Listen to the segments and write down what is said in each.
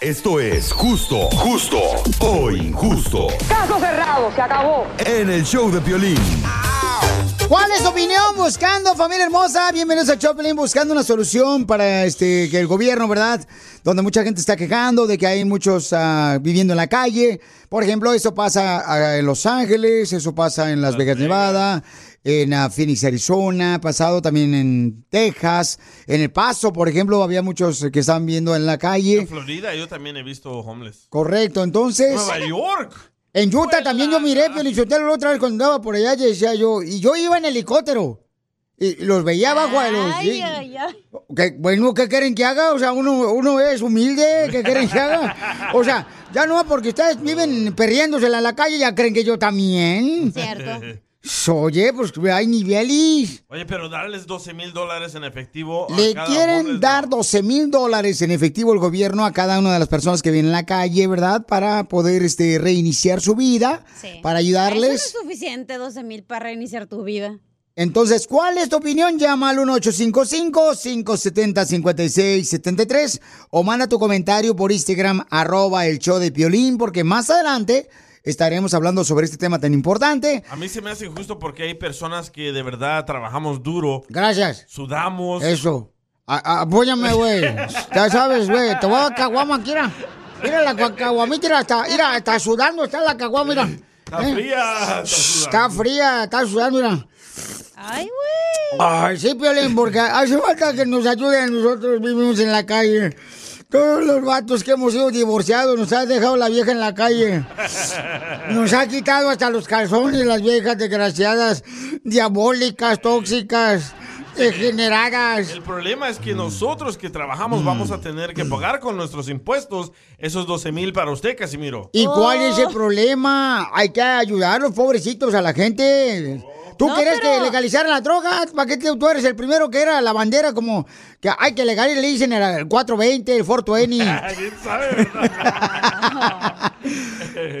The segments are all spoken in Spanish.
Esto es justo, justo o injusto. Caso cerrado, se acabó. En el show de Piolín. ¿Cuál es tu opinión buscando, familia hermosa? Bienvenidos a Choplin buscando una solución para este que el gobierno, ¿verdad? Donde mucha gente está quejando de que hay muchos ah, viviendo en la calle. Por ejemplo, eso pasa ah, en Los Ángeles, eso pasa en Las Vegas, Nevada, en ah, Phoenix, Arizona, pasado también en Texas, en El Paso, por ejemplo, había muchos que estaban viviendo en la calle. En Florida yo también he visto homeless. Correcto, entonces. Nueva York. En Utah también yo miré, Piolichotelo, la otra vez cuando andaba por allá, decía yo, y yo iba en helicóptero. Y los veía abajo de los... Ay, sí. ay, ay. ¿Qué- bueno, ¿qué quieren que haga? O sea, uno, uno es humilde, ¿qué quieren que haga? O sea, ya no, porque ustedes viven perdiéndosela en la calle, ya creen que yo también. Cierto. Oye, pues hay niveles. Oye, pero darles 12 mil dólares en efectivo. a Le cada quieren homeless, dar 12 mil dólares en efectivo el gobierno a cada una de las personas que viven en la calle, ¿verdad? Para poder este, reiniciar su vida, Sí. para Eso ayudarles. no es suficiente, 12 mil para reiniciar tu vida. Entonces, ¿cuál es tu opinión? Llama al 1855-570-5673 o manda tu comentario por Instagram, arroba el show de Piolín, porque más adelante estaremos hablando sobre este tema tan importante. A mí se me hace injusto porque hay personas que de verdad trabajamos duro. Gracias. Sudamos. Eso. A- apóyame, güey. Ya sabes, güey. Te voy a caguama, mira. Mira la caguamita, mira, está, mira, está sudando, está la caguama, mira. Está ¿Eh? fría. Está fría, está sudando, mira. Ay, güey. Ay, sí, Piolín, porque hace falta que nos ayuden. Nosotros vivimos en la calle. Todos los vatos que hemos sido divorciados nos ha dejado la vieja en la calle. Nos ha quitado hasta los calzones las viejas desgraciadas, diabólicas, tóxicas, degeneradas. El problema es que nosotros que trabajamos vamos a tener que pagar con nuestros impuestos esos 12 mil para usted, Casimiro. ¿Y cuál es el problema? Hay que ayudar a los pobrecitos, a la gente. ¿Tú No, quieres pero- que legalizaran la droga? ¿Para qué te- tú eres el primero que era la bandera como que hay que legalizar? Le dicen el 420, el 420. Alguien sabe, ¿verdad?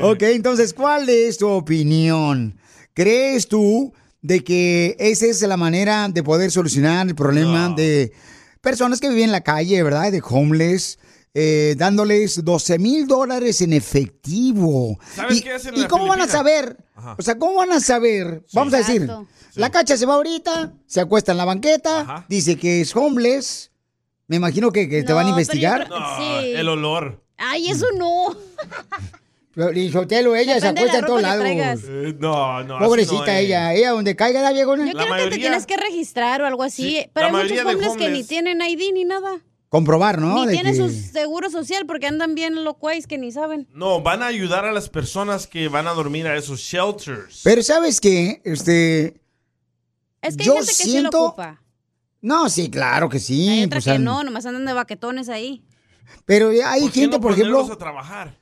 ok, entonces, ¿cuál es tu opinión? ¿Crees tú de que esa es la manera de poder solucionar el problema No. de personas que viven en la calle, ¿verdad? De homeless. Eh, dándoles 12 mil dólares en efectivo. ¿Sabes ¿Y, qué hacen en ¿y la cómo van a Filipina? saber? Ajá. O sea, ¿cómo van a saber? Vamos a decir, Exacto. la cacha se va ahorita, se acuesta en la banqueta, Ajá. dice que es homeless. Me imagino que, que te van a No, pero yo investigar. creo- No, Sí. el olor. Ay, eso no. Y Sotelo, ella se Depende de acuesta la en todos ropa que lados. traigas. Eh, no, no. así Pobrecita no es. ella, ella donde caiga la viejona. Yo La creo que te tienes que registrar o algo así. Sí, pero la hay muchos de hombres que ni homeless- tienen ID ni nada. Comprobar, ¿no? ni De que- su seguro social porque andan bien locuays que ni saben. No, van a ayudar a las personas que van a dormir a esos shelters. Pero ¿sabes qué? Este... Es que Yo hay gente que sí siento- lo ocupa. No, sí, claro que sí. Hay otra pues, que no, nomás andan de baquetones ahí. Pero hay ¿Por gente, no por ejemplo... a trabajar?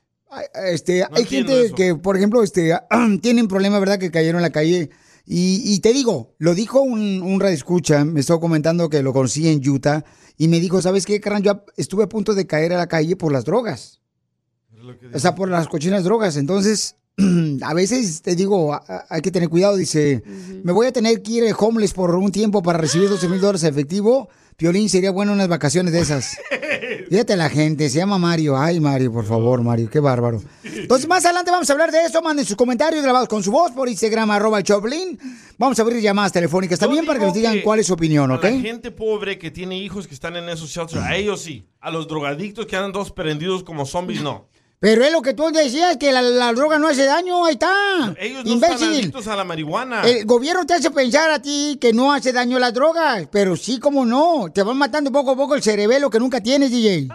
Este, No hay gente eso. que, por ejemplo, este, tienen problemas, ¿verdad? Que cayeron en la calle. Y, y te digo, lo dijo un, un escucha, me estuvo comentando que lo conocí en Utah, y me dijo, ¿sabes qué, carnal? Yo estuve a punto de caer a la calle por las drogas. Es lo que O sea, por las cochinas drogas. Entonces, a veces te digo, hay que tener cuidado. Dice, me voy a tener que ir homeless por un tiempo para recibir 12 mil dólares en efectivo. Piolín, sería bueno unas vacaciones de esas. Fíjate la gente, se llama Mario. Ay, Mario, por favor, Mario, qué bárbaro. Entonces, más adelante vamos a hablar de eso. Manden sus comentarios grabados con su voz por Instagram, arroba Choplin. Vamos a abrir llamadas telefónicas también para que nos digan cuál es su opinión, ¿ok? A la gente pobre que tiene hijos que están en esos shelters, a ellos sí. A los drogadictos que andan todos prendidos como zombies, no. Pero es lo que tú decías, que la, la droga no hace daño, ahí está. Ellos no están Imbécil. adictos a la marihuana. El gobierno te hace pensar a ti que no hace daño las drogas, pero sí, como no. Te van matando poco a poco el cerebelo que nunca tienes, DJ.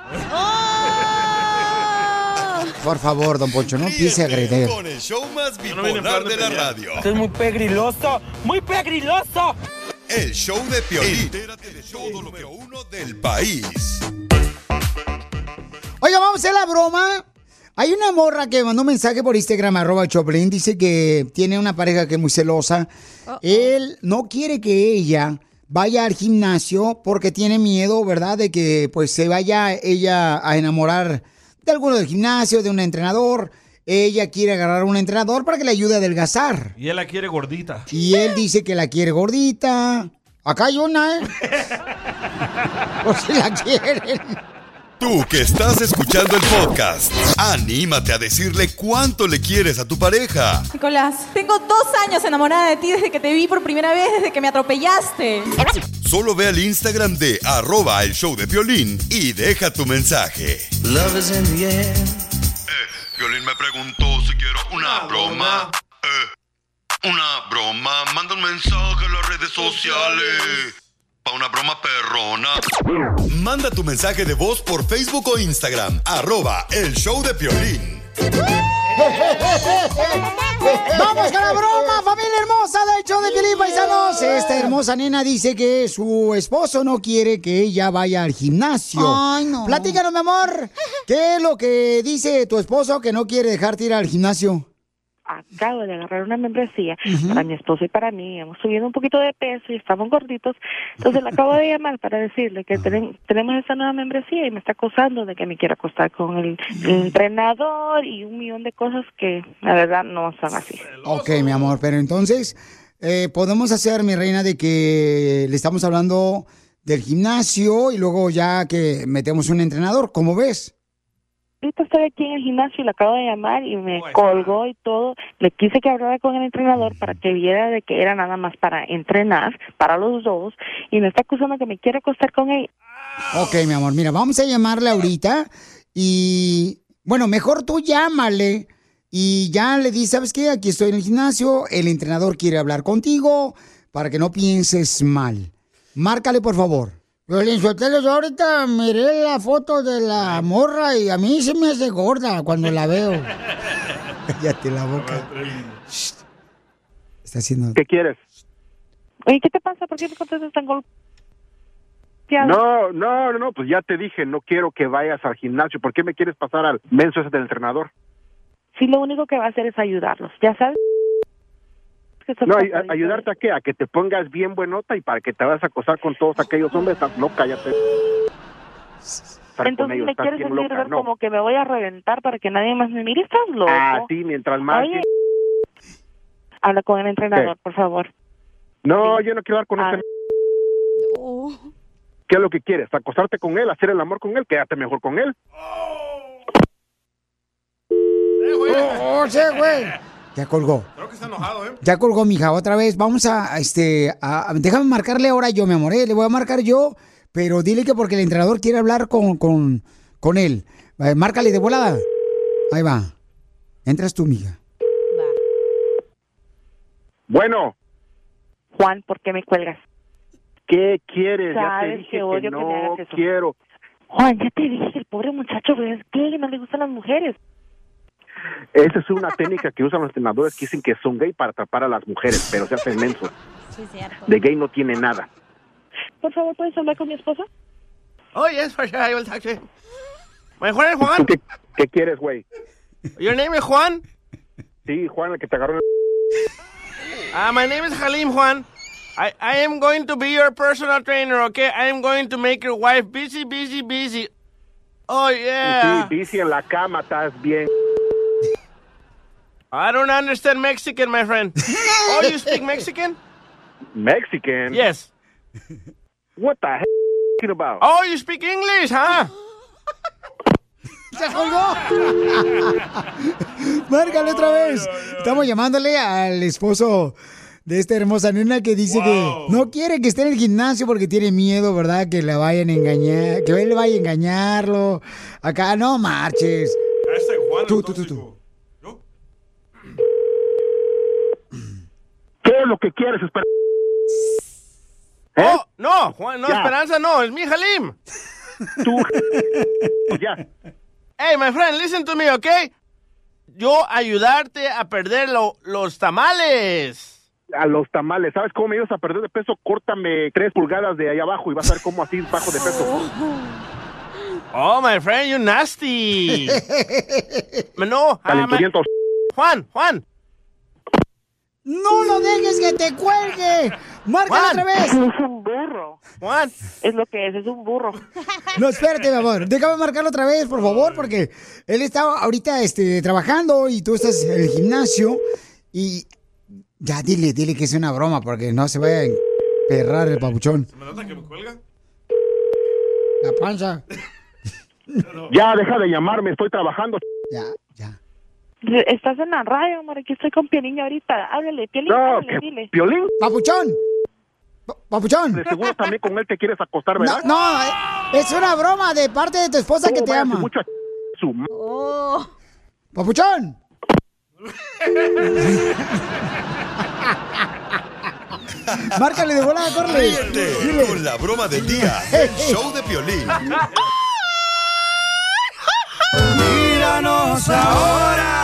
Por favor, don Poncho, no empiece a agredir. Con el show más bipolar de de la radio. Esto es muy pegriloso, muy pegriloso. El show de Piolín. Entérate de todo lo número uno del país. Oiga, vamos a hacer la broma. Hay una morra que mandó un mensaje por Instagram, arroba Choplin, dice que tiene una pareja que es muy celosa. Él no quiere que ella vaya al gimnasio porque tiene miedo, ¿verdad? De que pues se vaya ella a enamorar de alguno del gimnasio, de un entrenador. Ella quiere agarrar a un entrenador para que le ayude a adelgazar. Y él la quiere gordita. Y él dice que la quiere gordita. Acá hay una, ¿eh? Por si la quieren. Tú que estás escuchando el podcast, anímate a decirle cuánto le quieres a tu pareja. Nicolás, tengo dos años enamorada de ti desde que te vi por primera vez, desde que me atropellaste. Solo ve al Instagram de arroba el show de Piolín y deja tu mensaje. Eh, Piolín me preguntó si quiero una broma. Eh, una broma. Manda un mensaje a las redes sociales. Pa' una broma perrona. Manda tu mensaje de voz por Facebook o Instagram. Arroba el show de Piolín. ¡Vamos con la broma, familia hermosa del show de Piolín Paisanos! Esta hermosa nena dice que su esposo no quiere que ella vaya al gimnasio. Ay, no. Platícanos, mi amor. ¿Qué es lo que dice tu esposo que no quiere dejarte ir al gimnasio? Acabo de agarrar una membresía para mi esposo y para mí. Hemos subido un poquito de peso y estamos gorditos. Entonces le acabo de llamar para decirle que tenen- tenemos esa nueva membresía y me está acosando de que me quiera acostar con el, el entrenador y un millón de cosas que la verdad no son así. Ok, mi amor, pero entonces, eh, podemos hacer, mi reina, de que le estamos hablando del gimnasio y luego ya que metemos un entrenador, ¿cómo ves? Ahorita estoy aquí en el gimnasio y le acabo de llamar y me colgó y todo. Le quise que hablara con el entrenador para que viera de que era nada más para entrenar, para los dos, y me está acusando que me quiere acostar con él. Ok, mi amor, mira, vamos a llamarle ahorita y, bueno, mejor tú llámale y ya le dices, ¿sabes qué? Aquí estoy en el gimnasio, el entrenador quiere hablar contigo para que no pienses mal. Márcale, por favor. Violín Sotelo, yo ahorita miré la foto de la morra y a mí se me hace gorda cuando la veo. Cállate la boca. Shh. Está haciendo... ¿Qué quieres? Oye, ¿qué te pasa? ¿Por qué me contestas tan golpeado? No, no, no, no, pues ya te dije, no quiero que vayas al gimnasio. ¿Por qué me quieres pasar al menso ese del entrenador? Sí, lo único que va a hacer es ayudarlos. ¿Ya sabes? No, ayudarte a qué? A que te pongas bien buenota y para que te vayas a acosar con todos aquellos hombres. Estás loca, ya te... Estar con Entonces ellos, me quieres hacer loca, ver no. como que me voy a reventar para que nadie más me mire. ¿Estás loco? Ah, sí, mientras más... Oye, habla con el entrenador, por favor. No, yo no quiero hablar con Ah. este... ¿Qué es lo que quieres? ¿Acostarte con él? ¿Hacer el amor con él? Quédate mejor con él. ¡Oh, sí, güey! Ya colgó. Creo que está enojado, ¿eh? Ya colgó, mija, otra vez. Vamos a, a, este, a, a- déjame marcarle ahora yo, mi amor. ¿eh? Le voy a marcar yo, pero dile que porque el entrenador quiere hablar con, con, con él. Eh, márcale de volada. Ahí va. Entras tú, mija. Bueno. Juan, ¿por qué me cuelgas? ¿Qué quieres? Ya te dije que que, que me no hagas eso. quiero. Juan, ya te dije, el pobre muchacho es gay, no le gustan las mujeres. Esa es una técnica que usan los entrenadores que dicen que son gay para atrapar a las mujeres, pero se hacen mensos. Sí, cierto. De gay no tiene nada. Por favor, ¿puedes hablar con mi esposa? Oh, yes, for sure, I will talk to him. My Juan, Juan. ¿Tú qué, qué quieres, güey? Your name is Juan? Sí, Juan, el que te agarró. en Uh, my name is Halim Juan. I, I am going to be your personal trainer, okay? I am going to make your wife busy, busy, busy. Oh, el- yeah. Sí, bici en la cama, estás bien. I don't understand Mexican, my friend. oh, you speak Mexican? Mexican? Yes. What the you talking about? Oh, you speak English, huh? ¡Se colgó! Márcale otra vez. Estamos llamándole al esposo de esta hermosa nena que dice que no quiere que esté en el gimnasio porque tiene miedo, ¿verdad? Que la vayan a engañar, que él vaya a engañarlo. Acá no marches. Este Juan, Tú, tú, tú, tú. ¿Qué es lo que quieres, Esperanza? Oh, no, Juan, no, Ya. Esperanza, no, es mi Halim. Tú, ya. Hey, my friend, listen to me, ¿ok? Yo ayudarte a perder lo- los tamales. A los tamales, ¿sabes cómo me ibas a perder de peso? Córtame tres pulgadas de ahí abajo y vas a ver cómo así bajo de peso. Oh, my friend, you nasty. no, ah, Calenturiento. Juan, Juan. ¡No lo dejes que te cuelgue! ¡Márcale Juan. otra vez! Es un burro. Juan. Es lo que es, es un burro. No, espérate, mi amor. Déjame marcarlo otra vez, por favor, porque él está ahorita este, trabajando y tú estás en el gimnasio. Y ya dile, dile que es una broma, porque no se vaya a emperrar el papuchón. ¿Me nota que me cuelga? La panza. Ya, deja de llamarme, estoy trabajando. Ya. Estás en la radio, amor. Aquí estoy con Piolín ahorita. Háblale, Piolín, No, háblale, que dile. Piolín. ¡Papuchón! Pa- ¡Papuchón! De seguro también con él te quieres acostar, No, ¿verdad? no, eh, es una broma de parte de tu esposa que ¿Cómo te ama. su mucha- su Oh. ¡Papuchón! Márcale de volada, corre. Ríete con la broma del día del show de Piolín. Míranos ahora.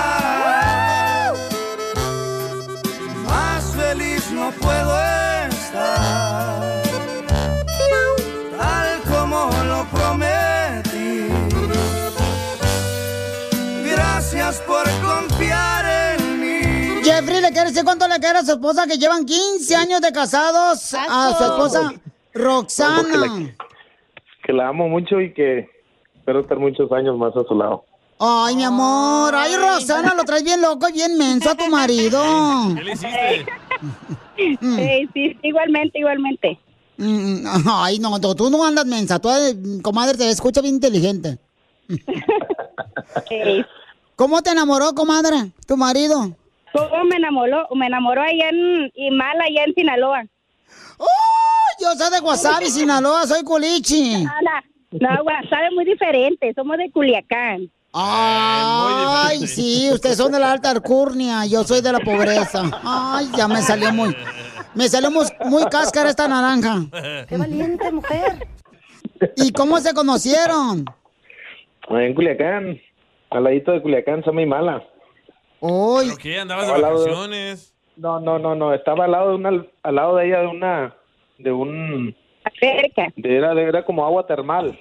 Jeffrey, ¿le quiere decir cuánto le quiere a su esposa que llevan 15 años de casados a su esposa Roxana? que la amo mucho y que espero estar muchos años más a su lado. Ay, mi amor. Ay, Roxana, lo traes bien loco y bien menso a tu marido. ¿Qué le hiciste? Sí, sí, igualmente, igualmente. Mm, Ay, no, tú, tú no andas mensa. Tú, eh, comadre, te escucha bien inteligente. ¿Cómo te enamoró, comadre, tu marido? ¿Cómo me enamoró? Me enamoró allá en Imala, allá en Sinaloa. ¡Oh! Yo soy de Guasave, Sinaloa, soy culichi. No, no, Guasave es muy diferente, somos de Culiacán. Ay, sí, ustedes son de la alta alcurnia, yo soy de la pobreza. Ay, ya me salió muy, me salió muy, muy cáscara esta naranja. Qué valiente mujer. ¿Y cómo se conocieron? En Culiacán, al ladito de Culiacán, son muy mala. ¿Pero qué? ¿Andabas de vacaciones? No, no, no, no, estaba al lado de una, al lado de ella de una, de un, Cerca. de- era, de- era como agua termal.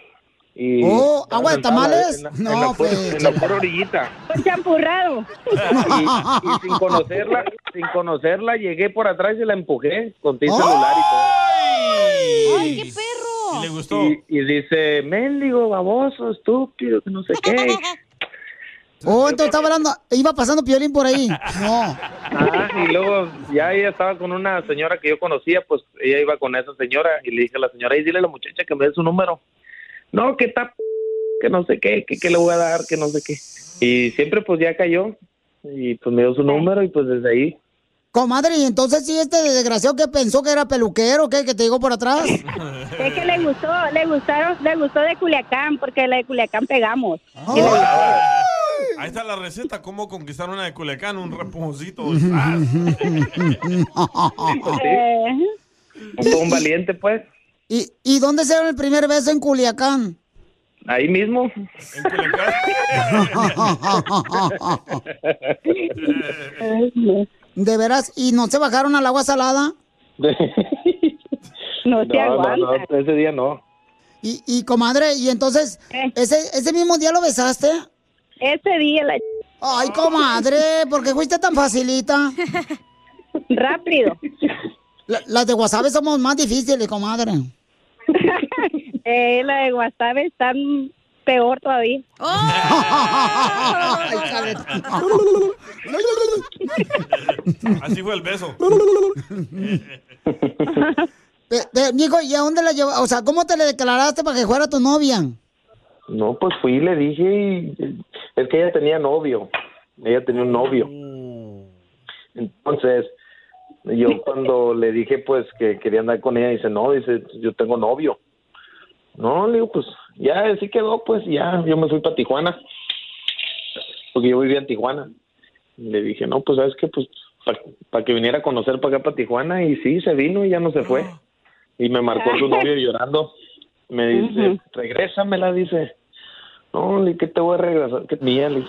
Y Oh, ¿agua de tamales? En la, No, en la, pura- pues, en la pura orillita. Champurrado. Y, y sin conocerla, sin conocerla, llegué por atrás y la empujé con ti celular y todo. ¡Ay, qué perro! ¿Y le gustó? Y, y dice, mendigo, baboso, estúpido, que no sé qué. Oh, entonces estaba hablando, iba pasando piolín por ahí. No. Ah, y luego ya ella estaba con una señora que yo conocía, pues ella iba con esa señora y le dije a la señora, y dile a la muchacha que me dé su número. No, que está, que no sé qué, que, que le voy a dar, que no sé qué. Y siempre pues ya cayó y pues me dio su número y pues desde ahí. Comadre, y entonces sí, este desgraciado que pensó que era peluquero, ¿qué? Que te llegó por atrás. Es que le gustó, le gustaron, le gustó de Culiacán, porque la de Culiacán pegamos. Y le gustó. Ahí está la receta, cómo conquistar una de Culiacán, un reponcito. Eh, un valiente pues, ¿Y, ¿Y dónde se dieron el primer beso en Culiacán? ahí mismo. ¿De veras? ¿Y no se bajaron al agua salada? No se no, no, no, ese día no. Y, y comadre, ¿y entonces ese, ese mismo día lo besaste? Ese día la... Ay, comadre, ¿por qué fuiste tan facilita? Rápido. La- las de Guasave somos más difíciles, comadre. Eh, la de Guasave está peor todavía. De- Así fue el beso. Pe- pe- Mijo, ¿y a dónde la llevó? O sea, ¿cómo te le declaraste para que fuera tu novia? No, pues fui y le dije y es que ella tenía novio. Ella tenía un novio. Entonces, yo cuando le dije pues que quería andar con ella, dice, no, dice, yo tengo novio. No, le digo, pues ya así quedó, pues ya, yo me fui para Tijuana. Porque yo vivía en Tijuana. Le dije, no, pues sabes que pues para que viniera a conocer para acá para Tijuana y sí, se vino y ya no se fue. Y me marcó su novio llorando. Me dice, Ujú. regrésamela, dice. No, ¿qué te voy a regresar? ¿Qué mía? Le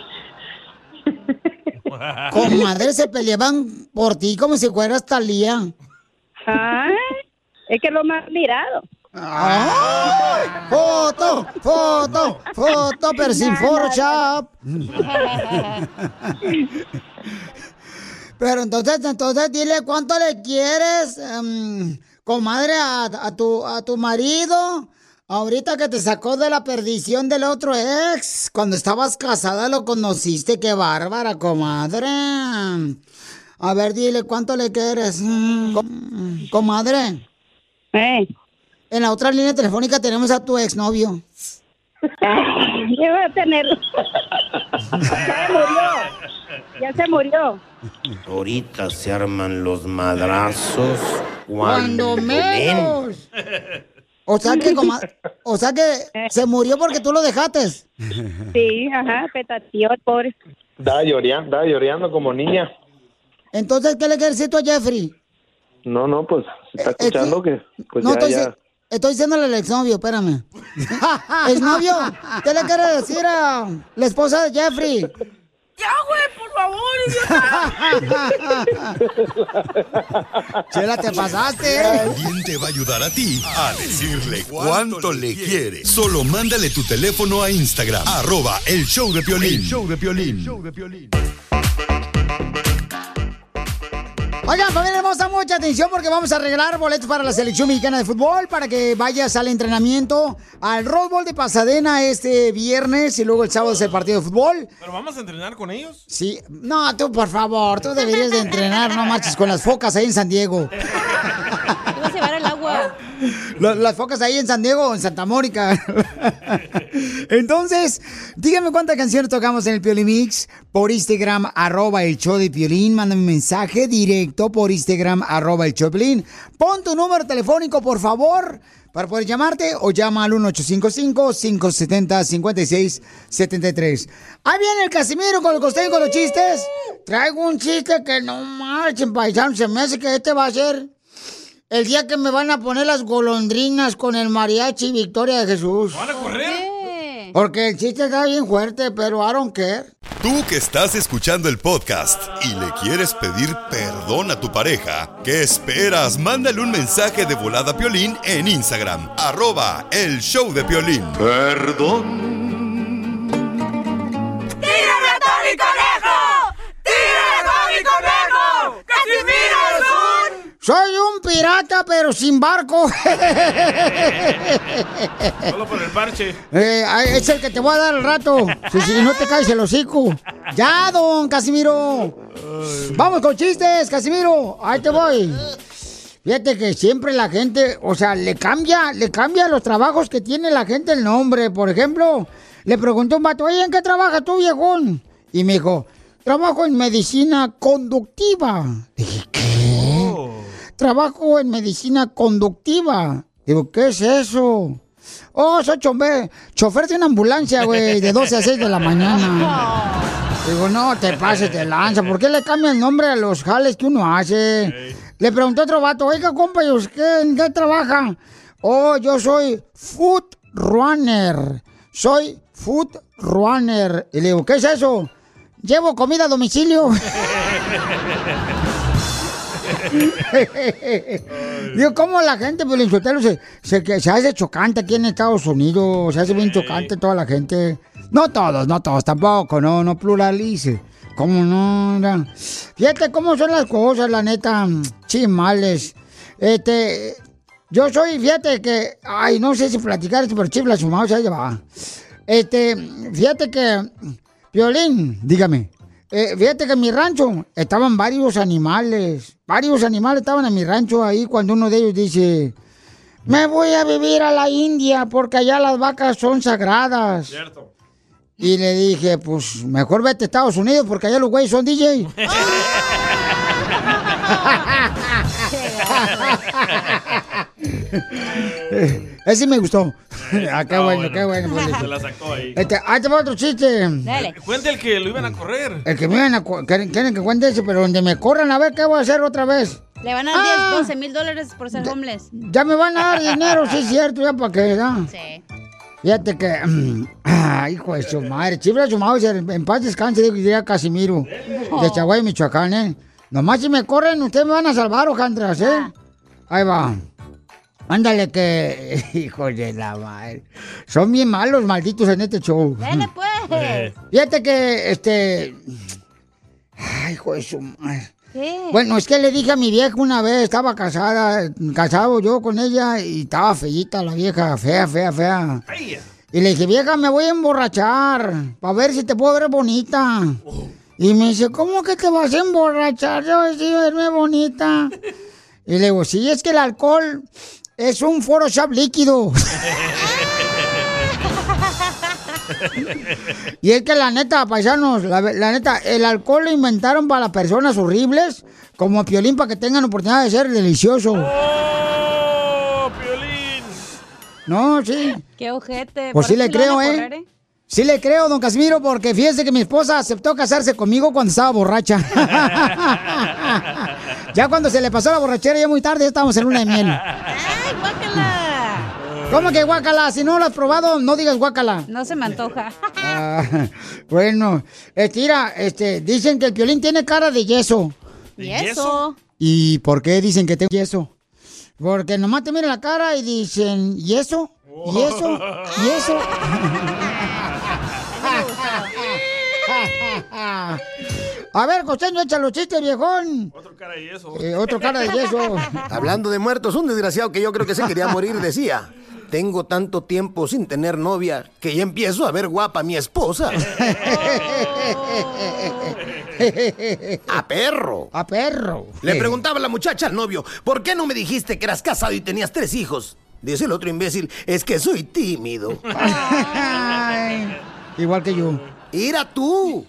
Comadre, se peleaban por ti como si fueras Talía. Ay, es que lo más mirado. ¡Ay! ¡Foto! ¡Foto! ¡Foto! Pero sin Photoshop. Pero entonces, entonces dile cuánto le quieres, em, comadre, a, a tu, a tu marido. Ahorita que te sacó de la perdición del otro ex. Cuando estabas casada lo conociste. Qué bárbara, comadre. A ver, dile cuánto le quieres. Mm, com- comadre. En la otra línea telefónica tenemos a tu exnovio. ¿Qué va a tener? Ya se murió. Ya se murió. Ahorita se arman los madrazos Cuando cuando, menos. O sea que, coma- o sea que se murió porque tú lo dejaste. Sí, ajá, petateó, el pobre. Estaba lloreando, estaba lloreando como niña. Entonces, ¿qué le quieres decir tú a Jeffrey? No, no, pues está escuchando que pues no, ya, estoy, ya. estoy diciéndole al exnovio, espérame. exnovio, ¿qué le quieres decir a la esposa de Jeffrey? Ya, güey, por favor, Chela, te pasaste. ¿Quién te va a ayudar a ti a decirle cuánto le quiere? Solo mándale tu teléfono a Instagram, arroba el show de Piolín. show de Piolín. Oigan, familia hermosa, mucha atención porque vamos a arreglar boletos para la selección mexicana de fútbol para que vayas al entrenamiento al Rose Bowl de Pasadena este viernes y luego el sábado es el partido de fútbol. ¿Pero vamos a entrenar con ellos? Sí, no, tú por favor, tú deberías de entrenar, no marches con las focas ahí en San Diego. Te vas a llevar el agua. La- Las focas ahí en San Diego o en Santa Mónica. Entonces, díganme cuántas canciones tocamos en el Piolín Mix por Instagram, arroba el show de Piolín. Mándame un mensaje directo por Instagram, arroba el show de Piolín. Pon tu número telefónico, por favor, para poder llamarte o llama al 1855-570-5673. Ahí viene el Casimiro con los costeños con los chistes. Traigo un chiste que no marchen, paisanos. Se me hace que este va a ser el día que me van a poner las golondrinas con el mariachi Victoria de Jesús. ¿Van a correr? Porque el chiste está bien fuerte, pero I don't care. Tú que estás escuchando el podcast y le quieres pedir perdón a tu pareja, ¿qué esperas? Mándale un mensaje de volada a Piolín en Instagram, arroba el show de Piolín. Perdón. Soy un pirata, pero sin barco. Solo por el parche. Eh, es el que te voy a dar al rato. Si, si no te caes el hocico. Ya, don Casimiro. Vamos con chistes, Casimiro. Ahí te voy. Fíjate que siempre la gente, o sea, le cambia, le cambia los trabajos que tiene la gente el nombre. Por ejemplo, le preguntó un vato, oye, ¿en qué trabajas tú, viejón? Y me dijo, trabajo en medicina conductiva. Dije. Trabajo en medicina conductiva. Digo, ¿qué es eso? Oh, soy chofer, chofer de una ambulancia, güey, de 12 a 6 de la mañana. Digo, no te pases de lanza. ¿Por qué le cambia el nombre a los jales que uno hace? Le preguntó otro vato, oiga, compa, ¿y usted en qué trabaja? Oh, yo soy food runner. Soy food runner. Y le digo, ¿qué es eso? Llevo comida a domicilio. Digo, ¿cómo la gente, pues, se, se, que se hace chocante aquí en Estados Unidos? Se hace bien chocante toda la gente. No todos, no todos, tampoco, no, no pluralice. ¿Cómo no? Fíjate cómo son las cosas, la neta, chimales. Este, yo soy, fíjate que, ay, no sé si platicar esto, pero chifla su mouse, ahí va. Este, fíjate que, Violín, dígame. Eh, fíjate que en mi rancho estaban varios animales. Varios animales estaban en mi rancho ahí cuando uno de ellos dice, me voy a vivir a la India porque allá las vacas son sagradas. Cierto. Y le dije, pues mejor vete a Estados Unidos porque allá los güeyes son DJ. Ese me gustó. Ah, qué bueno, qué bueno. pues, Se la sacó ahí. Este, ahí te va otro chiste. Cuente el que lo iban a correr. El que me iban a cu- quieren, quieren que cuente ese, pero donde me corran a ver qué voy a hacer otra vez. Le van a dar 10, 12 mil dólares por ser homeless. Ya me van a dar dinero, sí es cierto, ya para qué, ¿no? Sí. Fíjate que, ah, hijo de su madre, chifla su madre, en paz descanse, digo, diría Casimiro, de Chaguay, Michoacán, ¿eh? Nomás si me corren, ustedes me van a salvar, hojandras, ¿eh? Ahí va. Ándale que, hijo de la madre, son bien malos, malditos en este show. Dale, pues. Fíjate que, este, ay, hijo de su madre. ¿Qué? Bueno, es que le dije a mi vieja una vez, estaba casada, casado yo con ella y estaba feíta la vieja, fea, fea, fea. Y le dije, vieja, me voy a emborrachar para ver si te puedo ver bonita. Y me dice, ¿cómo que te vas a emborrachar? Yo sí, verme bonita. Y le digo, sí, es que el alcohol es un Photoshop líquido. Y es que la neta, paisanos, la, la neta, el alcohol lo inventaron para las personas horribles, como Piolín, para que tengan oportunidad de ser delicioso. ¡Oh, Piolín! No, sí. Qué ojete. Pues sí le creo, ¿eh? correr, Sí le creo, don Casimiro, porque fíjese que mi esposa aceptó casarse conmigo cuando estaba borracha. ya cuando se le pasó la borrachera, ya muy tarde, ya estábamos en luna de miel. ¡Ay, guácala! ¿Cómo que guácala? Si no lo has probado, no digas guácala. No se me antoja. Ah, bueno, mira, este, dicen que el piolín tiene cara de yeso. ¿Y eso? ¿Y por qué dicen que tengo yeso? Porque nomás te miran la cara y dicen, ¿y eso? ¿Y eso? ¿Y eso? A ver, costeño, échalo los chistes, viejón. Otro cara y eso. Eh, otro cara de yeso. Hablando de muertos, un desgraciado que yo creo que se quería morir decía, tengo tanto tiempo sin tener novia que ya empiezo a ver guapa a mi esposa. a perro. A perro. Le preguntaba la muchacha al novio, ¿por qué no me dijiste que eras casado y tenías tres hijos? Dice el otro imbécil, es que soy tímido. Ay, igual que yo. Ira tú.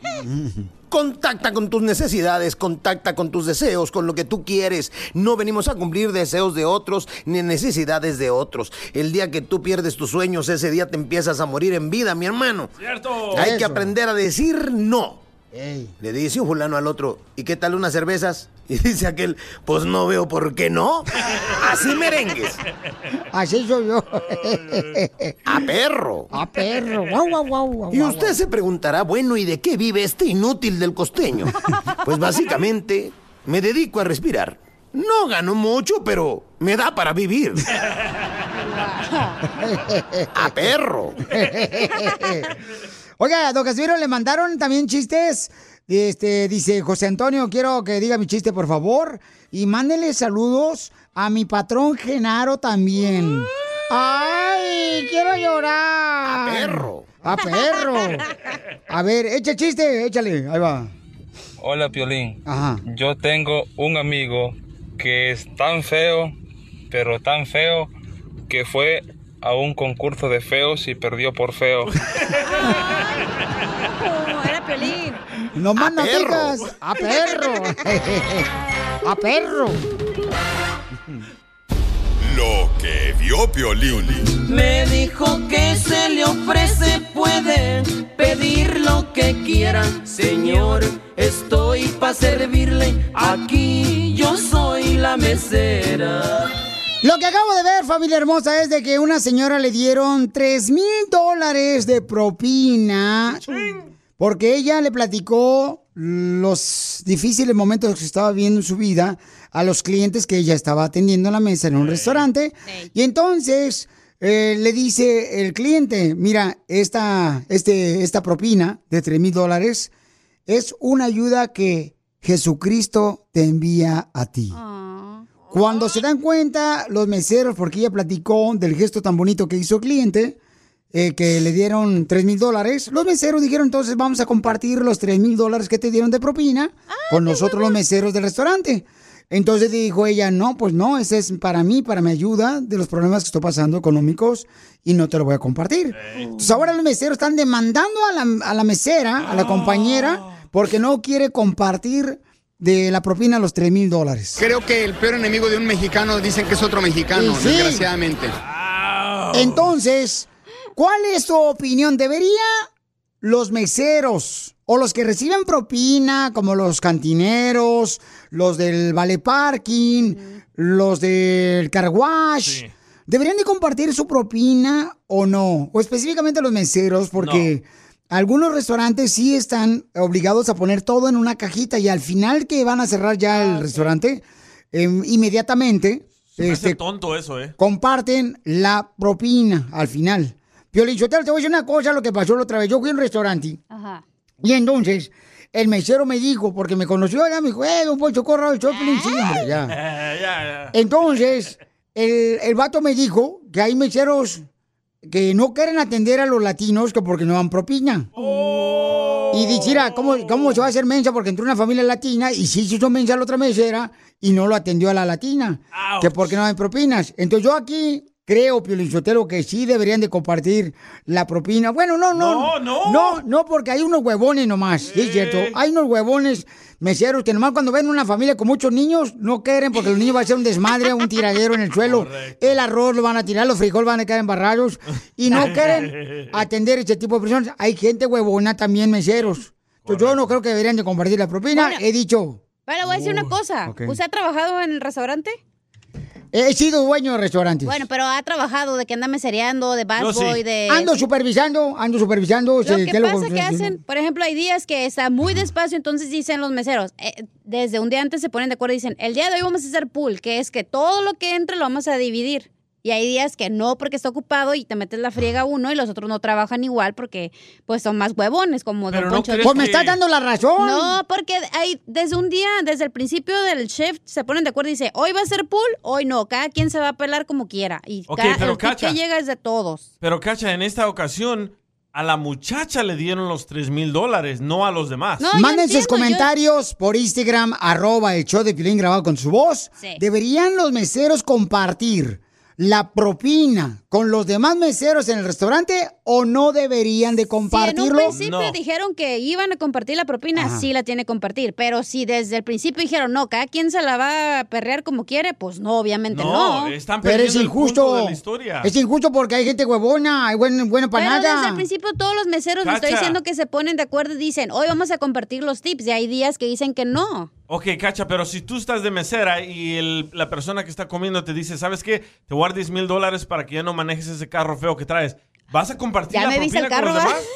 Contacta con tus necesidades, contacta con tus deseos, con lo que tú quieres. No venimos a cumplir deseos de otros ni necesidades de otros. El día que tú pierdes tus sueños, ese día te empiezas a morir en vida, mi hermano. ¡Cierto! Hay que aprender a decir no. Ey. Le dice un fulano al otro, ¿y qué tal unas cervezas? Y dice aquel, pues no veo por qué no. Así merengues. Así soy yo. A perro. A perro. Guau, guau, guau, guau, Y usted se preguntará, bueno, ¿y de qué vive este inútil del costeño? Pues básicamente me dedico a respirar. No gano mucho, pero me da para vivir. A perro. Oiga, don Casimiro, le mandaron también chistes. Este, dice José Antonio, quiero que diga mi chiste, por favor. Y mándele saludos a mi patrón Genaro también. ¡Ay! ¡Quiero llorar! A perro. A perro. A ver, echa chiste, échale. Ahí va. Hola Piolín. Ajá. Yo tengo un amigo que es tan feo, pero tan feo, que fue a un concurso de feos y perdió por feo. Oh, era Piolín. No más no perro. digas. A perro. A perro. Lo que vio Piolín. Me dijo que se le ofrece, puede pedir lo que quiera. Señor, estoy para servirle. Aquí yo soy la mesera. Lo que acabo de ver, familia hermosa, es de que una señora le dieron 3 mil dólares de propina porque ella le platicó los difíciles momentos que estaba viviendo en su vida a los clientes que ella estaba atendiendo en la mesa en un restaurante. Y entonces eh, le dice el cliente, mira, esta, este, esta propina de 3 mil dólares es una ayuda que Jesucristo te envía a ti. Cuando se dan cuenta los meseros, porque ella platicó del gesto tan bonito que hizo el cliente, eh, que le dieron 3 mil dólares, los meseros dijeron entonces vamos a compartir los 3 mil dólares que te dieron de propina con nosotros los meseros del restaurante. Entonces dijo ella, no, pues no, ese es para mí, para mi ayuda de los problemas que estoy pasando económicos y no te lo voy a compartir. Entonces ahora los meseros están demandando a la, a la mesera, a la compañera, porque no quiere compartir de la propina los 3 mil dólares. Creo que el peor enemigo de un mexicano dicen que es otro mexicano, Sí. desgraciadamente. Entonces, ¿cuál es tu opinión? ¿Debería los meseros o los que reciben propina, como los cantineros, los del vale parking, los del car wash, deberían de compartir su propina o no? O específicamente los meseros, porque algunos restaurantes sí están obligados a poner todo en una cajita y al final que van a cerrar ya el restaurante, em, inmediatamente... Me hace este, tonto eso, ¿eh? comparten la propina al final. Piolín, Sotelo, te voy a decir una cosa, lo que pasó la otra vez. Yo fui a un restaurante Ajá. y entonces el mesero me dijo, porque me conoció, ya me dijo, eh, don Poncho, corra, yo, Piolín, sí, hombre, ya. ya, ya. Entonces, el, el vato me dijo que hay meseros que no quieren atender a los latinos que porque no dan propina. Y dice, mira, ¿cómo, ¿cómo se va a hacer mensa? Porque entró una familia latina y sí se hizo mensa a la otra mesera y no lo atendió a la latina. Que porque no hay propinas. Entonces yo aquí creo, Piolinsotelo, que sí deberían de compartir la propina. Bueno, no, no. No, no. No, no, porque hay unos huevones nomás. Sí, es cierto. Hay unos huevones meseros que nomás cuando ven una familia con muchos niños no quieren porque los niños van a ser un desmadre, un tiradero en el suelo. El arroz lo van a tirar, los frijoles van a quedar embarrados y no quieren atender ese tipo de personas. Hay gente huevona también meseros. Entonces, yo no creo que deberían de compartir la propina. Bueno. He dicho, Pero voy a decir una cosa. ok. ¿Usted ha trabajado en el restaurante? He sido dueño de restaurantes. Bueno, pero ha trabajado de que anda mesereando, de busboy, de... Ando supervisando, ando supervisando. Lo que ¿qué pasa que hacen, por ejemplo, hay días que está muy despacio, entonces dicen los meseros, eh, desde un día antes se ponen de acuerdo y dicen, el día de hoy vamos a hacer pool, que es que todo lo que entre lo vamos a dividir. Y hay días que no porque está ocupado y te metes la friega uno y los otros no trabajan igual porque pues son más huevones como Don Poncho. Pues me estás dando la razón. No, porque hay desde un día, desde el principio del shift se ponen de acuerdo y dice, hoy va a ser pool, hoy no, cada quien se va a pelar como quiera. Y Ok, cada, pero el tip cacha. que llega es de todos. Pero, Cacha, en esta ocasión, a la muchacha le dieron los 3 mil dólares, no a los demás. Manden sus comentarios por Instagram, arroba el show de Piolín grabado con su voz. Sí. ¿Deberían los meseros compartir la propina con los demás meseros en el restaurante o no deberían de Si en compartirlo? un principio dijeron que iban a compartir la propina, Ajá. sí la tiene que compartir. Pero si desde el principio dijeron, no, cada quien se la va a perrear como quiere, pues no, obviamente no. No, están Pero es perdiendo el punto injusto. de la historia. Es injusto porque hay gente huevona, hay buen, buena para Pero desde el principio todos los meseros, le estoy Cacha. diciendo que se ponen de acuerdo y dicen, hoy vamos a compartir los tips. Y hay días que dicen que no. Ok, Cacha, pero si tú estás de mesera y el- la persona que está comiendo te dice, ¿sabes qué? Te 10 mil dólares para que ya no manejes ese carro feo que traes. ¿Vas a compartir Ya la me viste propina el con los carro, demás?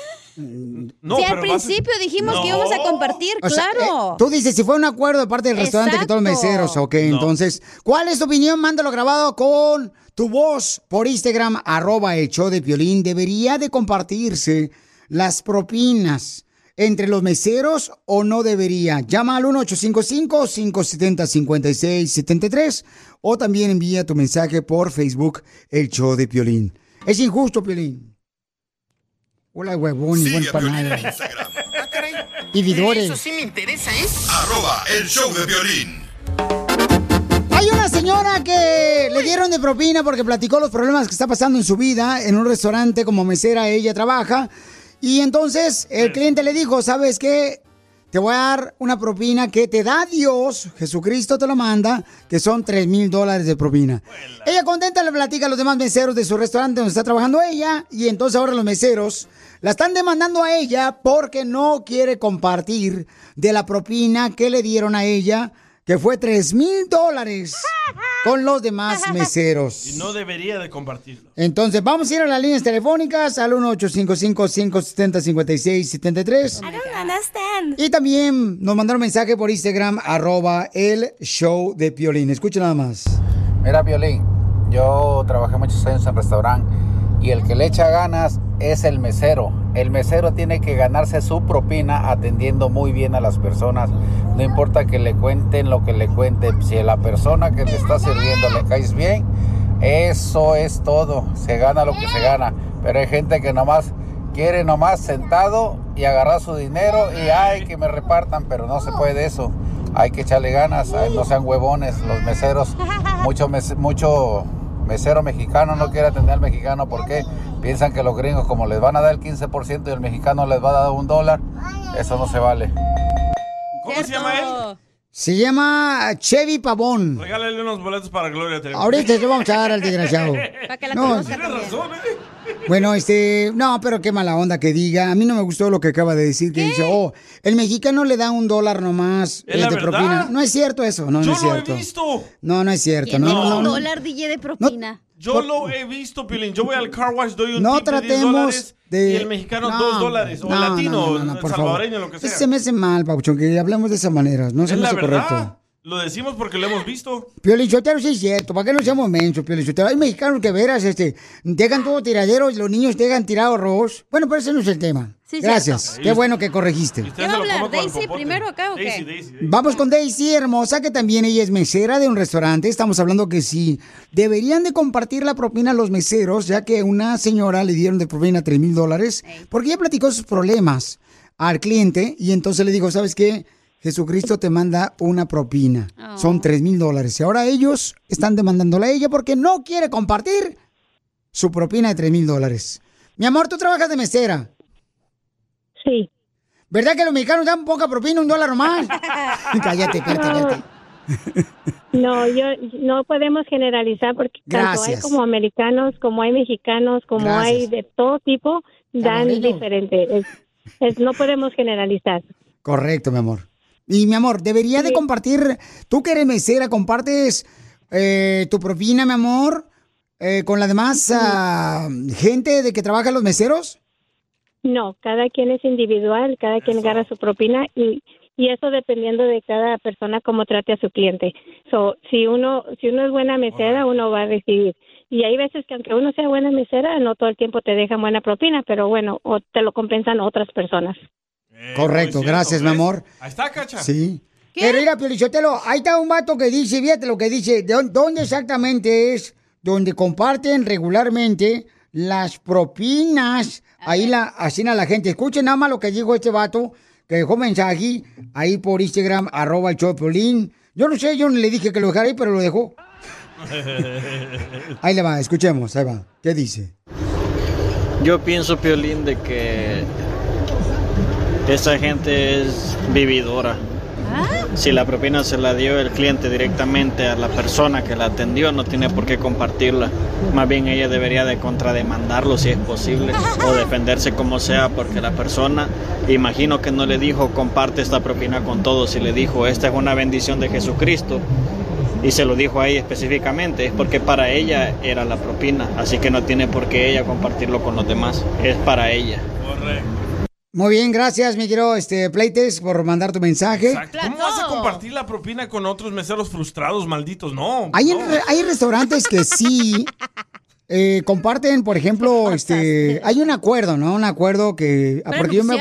No, si al a- principio dijimos que íbamos a compartir, O sea, claro. eh, tú dices, si fue un acuerdo de parte del restaurante que todos los meseros, ok, entonces, ¿cuál es tu opinión? Mándalo grabado con tu voz por Instagram, arroba el show de Piolín. ¿Debería de compartirse las propinas entre los meseros o no debería? Llama al 1-855-570-5673 o también envía tu mensaje por Facebook, el show de Piolín. Es injusto, Piolín. Hola, huevón, y buen Piolín panada. Instagram. Y vidores. Eso sí me interesa, ¿eh? Arroba el show de violín. Hay una señora que le dieron de propina porque platicó los problemas que está pasando en su vida en un restaurante como mesera ella trabaja y entonces el cliente le dijo, ¿sabes qué? Te voy a dar una propina que te da Dios, Jesucristo te lo manda, que son 3 mil dólares de propina. Ella contenta le platica a los demás meseros de su restaurante donde está trabajando ella y entonces ahora los meseros la están demandando a ella porque no quiere compartir de la propina que le dieron a ella, que fue 3 mil dólares con los demás meseros. Y no debería de compartirlo. Entonces, vamos a ir a las líneas telefónicas al 1-855-570-5673. Y también nos mandaron mensaje por Instagram, arroba el show de Piolín. Escucha nada más. Mira, Violín, yo trabajé muchos años en restaurante y el que le echa ganas es el mesero. El mesero tiene que ganarse su propina atendiendo muy bien a las personas. No importa que le cuenten lo que le cuenten. Si a la persona que le está sirviendo le caes bien, eso es todo. Se gana lo que se gana. Pero hay gente que nomás quiere nomás sentado y agarrar su dinero y ay que me repartan, pero no se puede eso. hay que echarle ganas, no sean huevones los meseros. Mucho, mucho mesero mexicano no quiere atender al mexicano porque piensan que los gringos como les van a dar el 15% y el mexicano les va a dar un dólar, eso no se vale. ¿Cómo se llama él? Se llama Chevy Pavón. Regálale unos boletos para Gloria Trevi. Ahorita le vamos a dar al desgraciado. Para que la No. razón, ¿eh? Bueno, este, no, pero qué mala onda que diga. A mí no me gustó lo que acaba de decir, que dice, oh, el mexicano le da un dólar nomás ¿Es eh, la de verdad? propina. No es cierto eso, no, Yo no es lo he cierto. visto. No, no es cierto. ¿Quién No, no, un no. dólar DJ de propina? Yo lo he visto, Pilín. Yo voy al car wash, doy un No tip de 10 tratemos dólares de... y el mexicano No, dos dólares. O no, el no, latino, no, no, no, el por salvadoreño, favor. lo que sea. Eso se me hace mal, Pauchón, que hablemos de esa manera. No se es me hace correcto. Lo decimos porque lo hemos visto. Piolichotero sí es cierto, ¿para qué no seamos mensos, Piolichotero? Hay mexicanos que veras, este, dejan todo tiradero y los niños dejan tirado arroz. Bueno, pero ese no es el tema. Sí, Gracias, cierto. qué bueno que corregiste. ¿Qué va a hablar? ¿Daisy primero acá o qué? Vamos con Daisy, hermosa, que también ella es mesera de un restaurante. Estamos hablando que sí, deberían de compartir la propina a los meseros, ya que una señora le dieron de propina 3 mil dólares, porque ella platicó sus problemas al cliente y entonces le dijo, ¿sabes qué? Jesucristo te manda una propina. Son 3 mil dólares. Y ahora ellos están demandándola a ella porque no quiere compartir su propina de 3 mil dólares. Mi amor, tú trabajas de mesera. Sí. ¿Verdad que los mexicanos dan poca propina, un dólar más? cállate, cállate, cállate. No, yo no podemos generalizar porque tanto hay Gracias. como americanos, como hay mexicanos, como Gracias. hay de todo tipo, dan diferente. Es, es- no podemos generalizar. Correcto, mi amor. Y mi amor, debería de compartir, tú que eres mesera, compartes eh, tu propina, mi amor, eh, con la demás ah, gente de que trabaja los meseros. No, cada quien es individual, cada quien agarra su propina y, y eso dependiendo de cada persona cómo trate a su cliente. So, si uno si uno es buena mesera, uno va a recibir. Y hay veces que aunque uno sea buena mesera, no todo el tiempo te dejan buena propina, pero bueno, o te lo compensan otras personas. Correcto, gracias, mi amor. Ahí está, cacha. Sí. Pero mira, Piolichotelo, ahí está un vato que dice, fíjate lo que dice, ¿de dó- ¿dónde exactamente es donde comparten regularmente las propinas? Ahí la, así a la gente. Escuchen nada más lo que dijo este vato, que dejó mensaje ahí por Instagram, arroba el Piolín. Yo no sé, yo no le dije que lo dejara ahí, pero lo dejó. Ahí le va, escuchemos, ahí va. ¿Qué dice? Yo pienso, Piolín, de que esa gente es vividora. Si la propina se la dio el cliente directamente a la persona que la atendió, no tiene por qué compartirla. Más bien ella debería de contrademandarlo si es posible o defenderse como sea porque la persona, imagino que no le dijo comparte esta propina con todos y le dijo esta es una bendición de Jesucristo y se lo dijo a ella específicamente, es porque para ella era la propina, así que no tiene por qué ella compartirlo con los demás, es para ella. Muy bien, gracias, mi querido este, Pleites, por mandar tu mensaje. ¿Cómo vas a compartir la propina con otros meseros frustrados, malditos? No. Hay, no. re- hay restaurantes que sí eh, comparten, por ejemplo, este, hay un acuerdo, ¿no? Un acuerdo que... ah, porque yo me.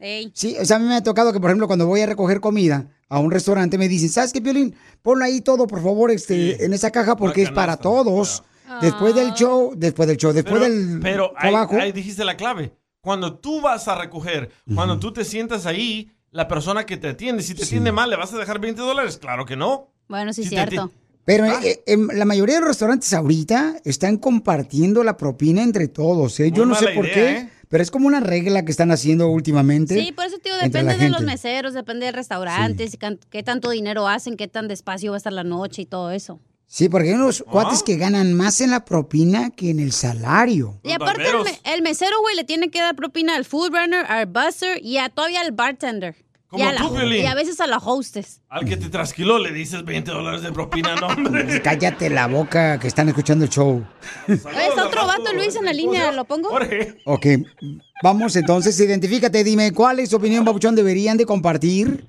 Ey. Sí, o sea, a mí me ha tocado que, por ejemplo, cuando voy a recoger comida a un restaurante, me dicen, ¿sabes qué, Piolín? Ponlo ahí todo, por favor, este, en esa caja, porque es para todos. Después del show, después del show, después Pero, del pero ahí, trabajo. ahí dijiste la clave. Cuando tú vas a recoger, cuando tú te sientas ahí, la persona que te atiende, si te atiende mal, ¿le vas a dejar 20 dólares? Claro que no. Bueno, sí, Si te cierto. Pero Ah. eh, en la mayoría de los restaurantes ahorita están compartiendo la propina entre todos, ¿eh? Yo no sé por idea, qué, ¿eh? pero es como una regla que están haciendo últimamente. Sí, por eso, tío, depende de los meseros, depende del restaurante, can- qué tanto dinero hacen, qué tan despacio va a estar la noche y todo eso. Sí, porque hay unos Ah. cuates que ganan más en la propina que en el salario. Y aparte, el, me- el mesero, güey, le tiene que dar propina al food runner, al busser y a, todavía al bartender. Como y, a tú, y a veces a la hostess. Al que te trasquiló le dices 20 dólares de propina, no, hombre. Cállate la boca que están escuchando el show. Está otro vato, Luis, en la línea, ¿lo pongo? Ok, vamos entonces, identifícate, dime, ¿cuál es tu opinión, Babuchón? ¿Deberían de compartir?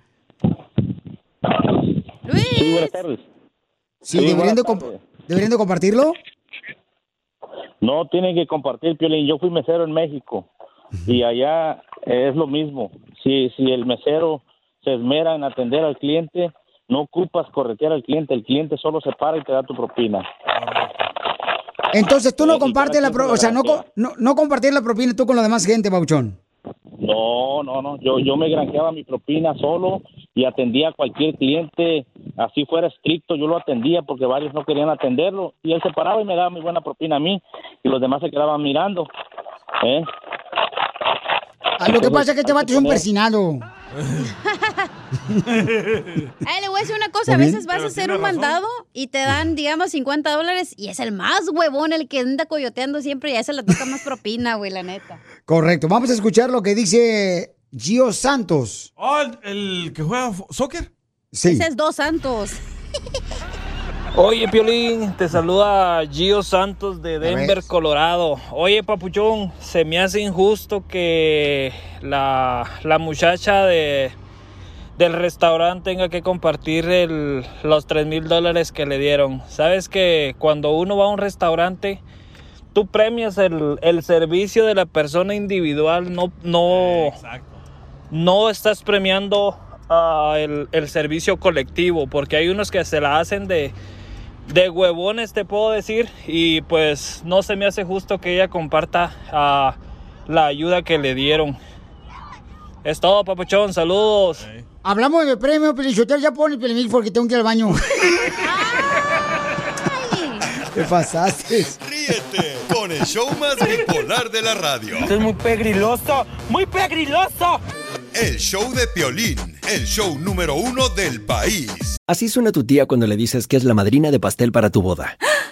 Sí, buenas tardes. Sí, Sí, deberían, de buenas comp- ¿deberían de compartirlo? No tienen que compartir, Piolín. Yo fui mesero en México y allá es lo mismo. Si, si el mesero se esmera en atender al cliente, no ocupas corretear al cliente. El cliente solo se para y te da tu propina. Entonces tú no compartes la pro- quien o sea, no, no, no compartir la propina tú con la demás gente, Babuchón. No, no, no. Yo, yo me granjeaba mi propina solo y atendía a cualquier cliente, así fuera estricto, yo lo atendía porque varios no querían atenderlo y él se paraba y me daba mi buena propina a mí y los demás se quedaban mirando. ¿eh? Ah, lo que pasa es que este vato es un persinado. Ay, le voy a decir una cosa, a veces vas a hacer un razón. mandado y te dan, digamos, 50 dólares y es el más huevón, el que anda coyoteando siempre y a ese le toca más propina, güey, la neta. Correcto. Vamos a escuchar lo que dice Gio Santos. Oh, el, el que juega soccer. Sí. Ese es Dos Santos. Oye, Piolín, te saluda Gio Santos de Denver? Colorado. Oye, papuchón, se me hace injusto que la, la muchacha de, del restaurante tenga que compartir el- los 3 mil dólares que le dieron. Sabes que cuando uno va a un restaurante, tú premias el, el servicio de la persona individual, no, no, no estás premiando ah, el, el servicio colectivo, porque hay unos que se la hacen de, de huevones, te puedo decir, y pues no se me hace justo que ella comparta ah, la ayuda que le dieron. Es todo, papuchón, saludos. Hablamos de premio, Pelichotel, ya pone Pelimil porque tengo que ir al baño. ¿Qué pasaste? Ríete con el show más bipolar de la radio. Esto es muy pegriloso, muy pegriloso. El show de Piolín, el show número uno del país. Así suena tu tía cuando le dices que es la madrina de pastel para tu boda.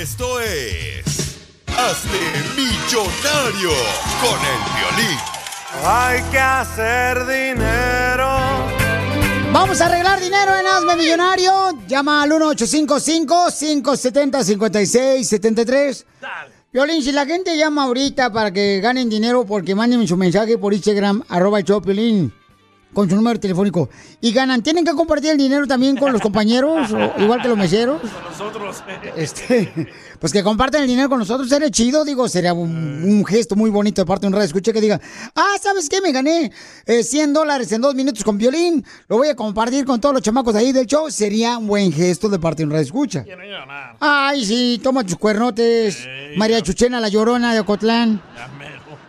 Esto es. Hazte millonario con el violín. Hay que hacer dinero. Vamos a arreglar dinero en Hazme Millonario. Llama al 1855-570-5673. Violín, si la gente llama ahorita para que ganen dinero porque manden su mensaje por Instagram, arroba el show, Piolín, con su número telefónico, y ganan, ¿tienen que compartir el dinero también con los compañeros, o igual que los meseros? Nosotros. Este, pues que compartan el dinero con nosotros, sería chido, digo, sería un, un gesto muy bonito de parte de un radio escucha que diga, ah, ¿sabes qué? Me gané eh, 100 dólares en dos minutos con violín, lo voy a compartir con todos los chamacos ahí del show, sería un buen gesto de parte de un radio escucha. Ay, sí, toma tus cuernotes, María Chuchena, la llorona de Ocotlán.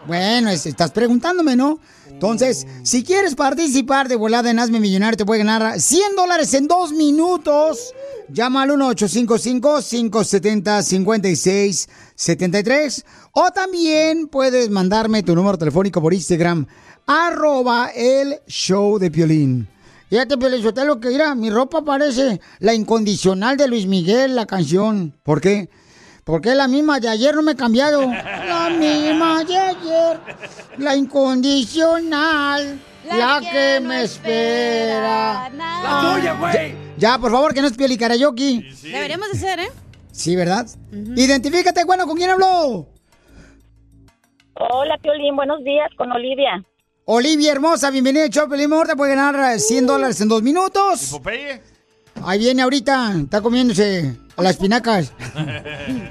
Bueno, es- estás preguntándome, ¿no? Entonces, si quieres participar de volada en Hazme Millonario, te puede ganar 100 dólares en dos minutos. Llama al 1-855-570-5673. O también puedes mandarme tu número telefónico por Instagram, arroba el show de Piolín. Fíjate, Piolín, lo que mira, mi ropa parece la incondicional de Luis Miguel, la canción. ¿Por qué? Porque es la misma de ayer, no me he cambiado. La misma de ayer, la incondicional, la, que, me espera. La tuya, güey. Ya, ya, por favor, que no es Pioli Karaoke. Deberíamos de ser, ¿eh? Sí, ¿verdad? Identifícate, bueno, ¿con quién habló? Hola, Piolín, buenos días, con Olivia. Olivia hermosa, bienvenida al show, Piolín, amor, te puede ganar 100 dólares en dos minutos. Popeye? Ahí viene ahorita, está comiéndose a las espinacas.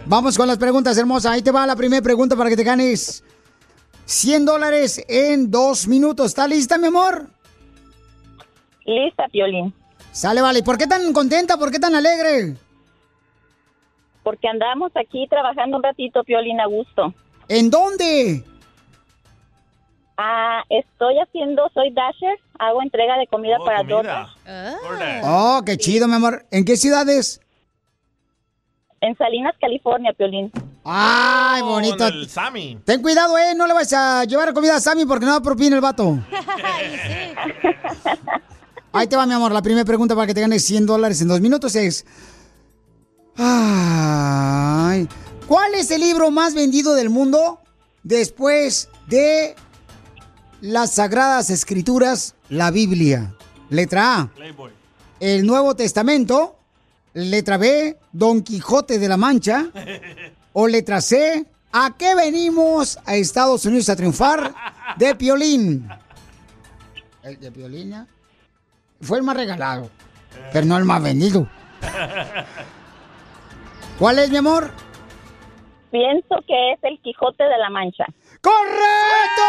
Vamos con las preguntas, hermosa. Ahí te va la primera pregunta para que te ganes 100 dólares en dos minutos. ¿Está lista, mi amor? Lista, Piolín. Sale, vale. ¿Por qué tan contenta? ¿Por qué tan alegre? Porque andamos aquí trabajando un ratito, Piolín, a gusto. ¿En dónde? Ah, estoy haciendo, soy Dasher, hago entrega de comida para DoorDash. Oh, qué chido, mi amor. ¿En qué ciudades? En Salinas, California, Piolín. Ay, bonito. El Sammy. Ten cuidado, eh. No le vas a llevar comida a Sammy porque no da propina el vato. Ahí te va, mi amor. La primera pregunta para que te ganes 100 dólares en dos minutos es... Ay, ¿Cuál es el libro más vendido del mundo después de las Sagradas Escrituras, la Biblia? Letra A. Playboy. El Nuevo Testamento. Letra B, Don Quijote de la Mancha. O letra C, ¿a qué venimos a Estados Unidos a triunfar? De Piolín. El de Piolín, ¿ya? fue el más regalado, pero no el más vendido. ¿Cuál es, mi amor? Pienso que es el Quijote de la Mancha. ¡Correcto!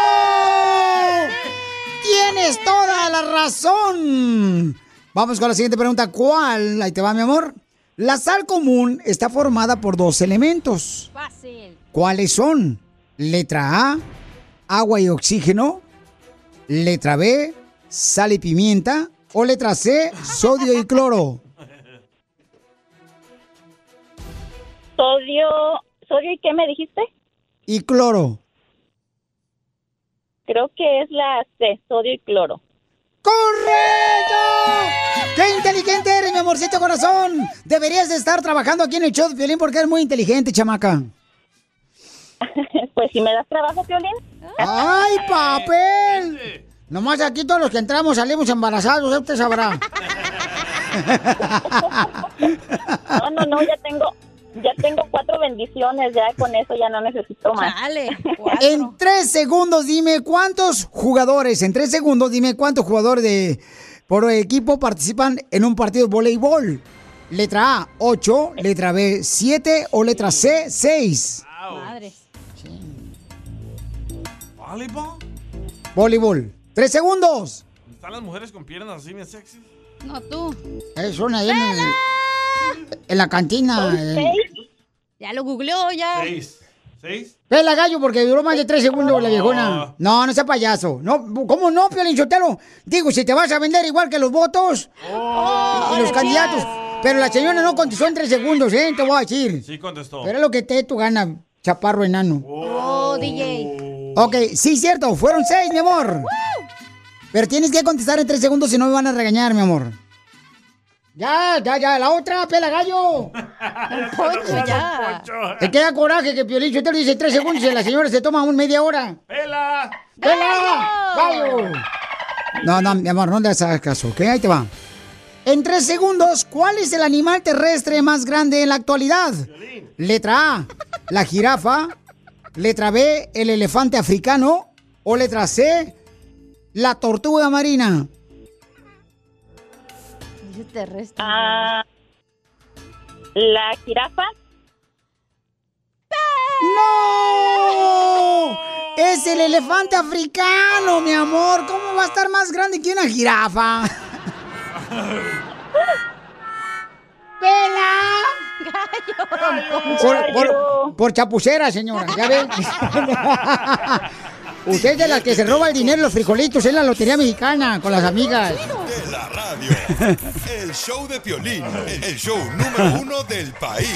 Tienes toda la razón. Vamos con la siguiente pregunta. ¿Cuál? Ahí te va, mi amor. La sal común está formada por dos elementos. Fácil. ¿Cuáles son? Letra A, agua y oxígeno. Letra B, sal y pimienta. O letra C, sodio y cloro. Sodio, ¿sodio y qué me dijiste? Y cloro. Creo que es la C, sodio y cloro. ¡Correcto! ¡Qué inteligente eres, mi amorcito corazón! Deberías de estar trabajando aquí en el show de Piolín porque eres muy inteligente, chamaca. Pues si me das trabajo, Piolín. ¡Ay, papel! Nomás aquí todos los que entramos salimos embarazados, usted sabrá. No, no, no, ya tengo, ya tengo cuatro bendiciones, ya con eso ya no necesito más. Dale. En tres segundos dime cuántos jugadores, en tres segundos dime cuántos jugadores de por equipo participan en un partido de voleibol. Letra A, 8, letra B, 7 o letra C, 6. Madre. ¿Voleibol? Voleibol. Tres segundos. ¿Están las mujeres con piernas así bien sexy? No, tú. Es una en, la cantina. eh. Ya lo googleó, ya. Seis. ¿Seis? Pela gallo porque duró más de tres segundos la viejona. No, no sea payaso. No, ¿Cómo no, Piolín Sotelo? Digo, si te vas a vender igual que los votos y los candidatos. Pero la señora no contestó en tres segundos, ¿eh? Te voy a decir. Sí contestó. Pero es lo que te dé tu gana, chaparro enano. Oh, DJ. Ok, sí, cierto, fueron seis, mi amor. Pero tienes que contestar en tres segundos si no me van a regañar, mi amor. Ya, ya, ya, la otra, pela gallo. Poncho, ya. Te queda coraje que Piolín Sotelo dice tres segundos y la señora se toma un media hora. ¡Pela! ¡Pela! ¡Gallo! No, no, mi amor, no le hagas caso, ¿ok? Ahí te va. En tres segundos, ¿cuál es el animal terrestre más grande en la actualidad? Letra A, la jirafa. Letra B, el elefante africano. O letra C, la tortuga marina. Dice terrestre. Ah, la jirafa. ¡No! Es el elefante africano, mi amor. ¿Cómo va a estar más grande que una jirafa? Por, por- por chapucera, señora, ya. Usted es de las que se roba el dinero, los frijolitos, en la lotería mexicana, con las amigas. De la radio. El show de Piolín, el show número uno del país.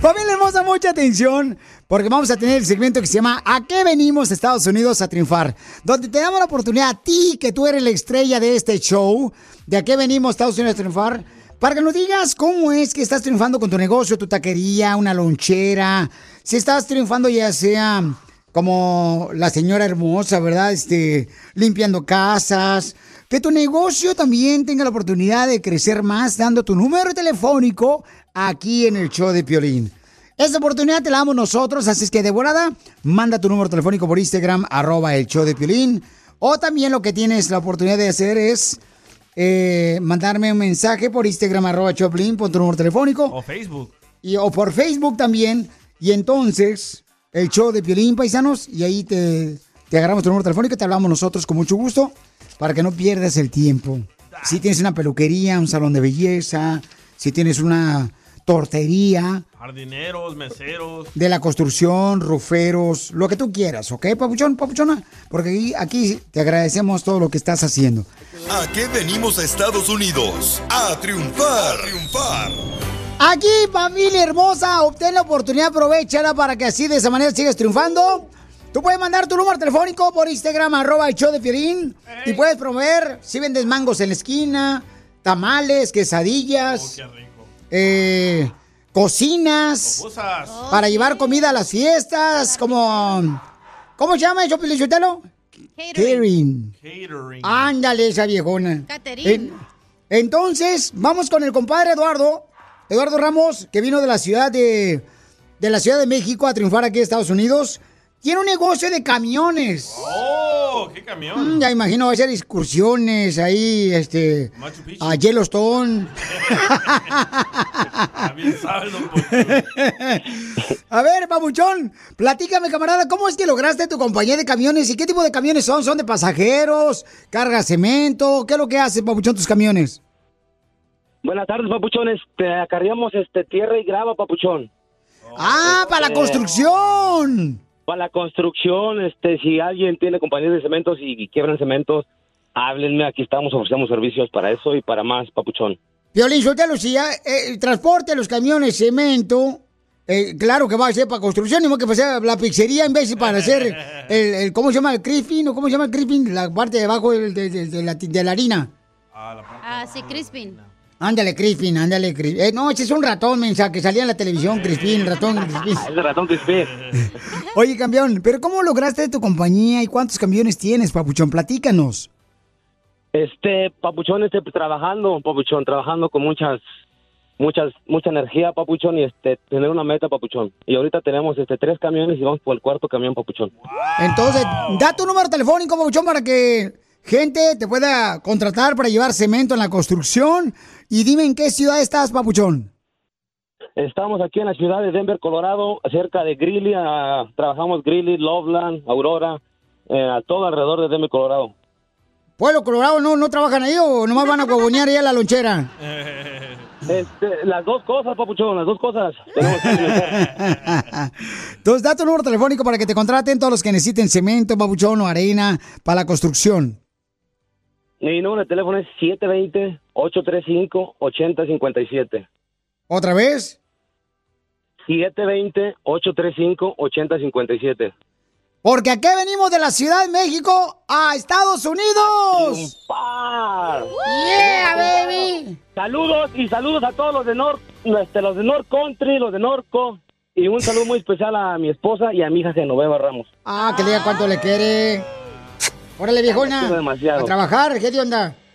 Familia hermosa, mucha atención, porque vamos a tener el segmento que se llama ¿A qué venimos Estados Unidos a triunfar? Donde te damos la oportunidad a ti, que tú eres la estrella de este show, de a qué venimos Estados Unidos a triunfar, para que nos digas cómo es que estás triunfando con tu negocio, tu taquería, una lonchera, si estás triunfando ya sea como la señora hermosa, ¿verdad? Este, limpiando casas. Que tu negocio también tenga la oportunidad de crecer más dando tu número telefónico aquí en el show de Piolín. Esta oportunidad te la damos nosotros, así es que de volada, manda tu número telefónico por Instagram, arroba el show de Piolín. O también lo que tienes la oportunidad de hacer es eh, mandarme un mensaje por Instagram, arroba Choplin, pon tu número telefónico. O Facebook. Y, o por Facebook también. Y entonces, el show de Piolín, paisanos, y ahí te, te agarramos tu número telefónico y te hablamos nosotros con mucho gusto para que no pierdas el tiempo. Si tienes una peluquería, un salón de belleza, si tienes una tortería, Jardineros, meseros. de la construcción, ruferos, lo que tú quieras, ¿ok, papuchón, papuchona? Porque aquí, aquí te agradecemos todo lo que estás haciendo. ¿A qué venimos a Estados Unidos? A triunfar, a triunfar. Aquí, familia hermosa, obtén la oportunidad, aprovechala para que así de esa manera sigas triunfando. Tú puedes mandar tu número telefónico por Instagram, arroba el show de Piolín, y puedes promover si vendes mangos en la esquina, tamales, quesadillas, eh, cocinas, para llevar comida a las fiestas, como... ¿Cómo se llama eso, Piolín Sotelo? Catering. Catering. Ándale, esa viejona. Entonces, vamos con el compadre Eduardo, Eduardo Ramos, que vino de la ciudad de, de la Ciudad de México a triunfar aquí en Estados Unidos. Tiene un negocio de camiones. ¡Oh! ¡Qué camión! Mm, ya imagino, va a hacer excursiones ahí, este, Machu Picchu. a Yellowstone. Sabe, don A ver, papuchón, platícame, camarada, ¿cómo es que lograste tu compañía de camiones y qué tipo de camiones son? ¿Son de pasajeros? ¿Carga cemento? ¿Qué es lo que hace, papuchón, tus camiones? Buenas tardes, papuchones. Te acarreamos este, tierra y grava, papuchón. ¡Ah, para la construcción! Para la construcción, este, si alguien tiene compañías de cementos y quiebran cementos, háblenme. Aquí estamos, ofrecemos servicios para eso y para más, papuchón. Violín, suéltalo, si ya, eh, el transporte de los camiones, cemento, eh, claro que va a ser para construcción, ni modo que para hacer la pizzería en vez de para hacer el, el- ¿cómo se llama? El crisping, ¿o cómo se llama el crisping? La parte de abajo de, de- de la, de la harina. Ah, sí, Crispin. Ándale, Crispin, ándale, Crispin. Eh, no, ese es un ratón, mensa, que salía en la televisión, Crispin, ratón, Crispin. Es de ratón Crispín. Oye, campeón, ¿pero cómo lograste tu compañía y cuántos camiones tienes, papuchón? Platícanos. Este, papuchón, este, trabajando, papuchón, trabajando con muchas, muchas, mucha energía, papuchón, y este, tener una meta, papuchón. Y ahorita tenemos, este, tres camiones y vamos por el cuarto camión, papuchón. Entonces, da tu número telefónico, papuchón, para que gente te pueda contratar para llevar cemento en la construcción. Y dime en qué ciudad estás, papuchón. Estamos aquí en la ciudad de Denver, Colorado, cerca de Greeley, trabajamos Greeley, Loveland, Aurora, a todo alrededor de Denver, Colorado. Pueblo Colorado, ¿no, no trabajan ahí o nomás van a huevonear ahí a la lonchera? Este, las dos cosas, papuchón, las dos cosas. Entonces, da tu número telefónico para que te contraten todos los que necesiten cemento, papuchón o arena para la construcción. Mi número de teléfono es 720-835-8057. ¿Otra vez? 720-835-8057. Porque aquí venimos de la Ciudad de México a Estados Unidos. Yeah, baby. Saludos y saludos a todos los de North, este, los de North Country, los de Norco. Y un saludo muy especial a mi esposa y a mi hija Genoveva Ramos. Ah, que le diga cuánto le quiere. Órale, viejona. Demasiado. A trabajar, ¿qué de onda?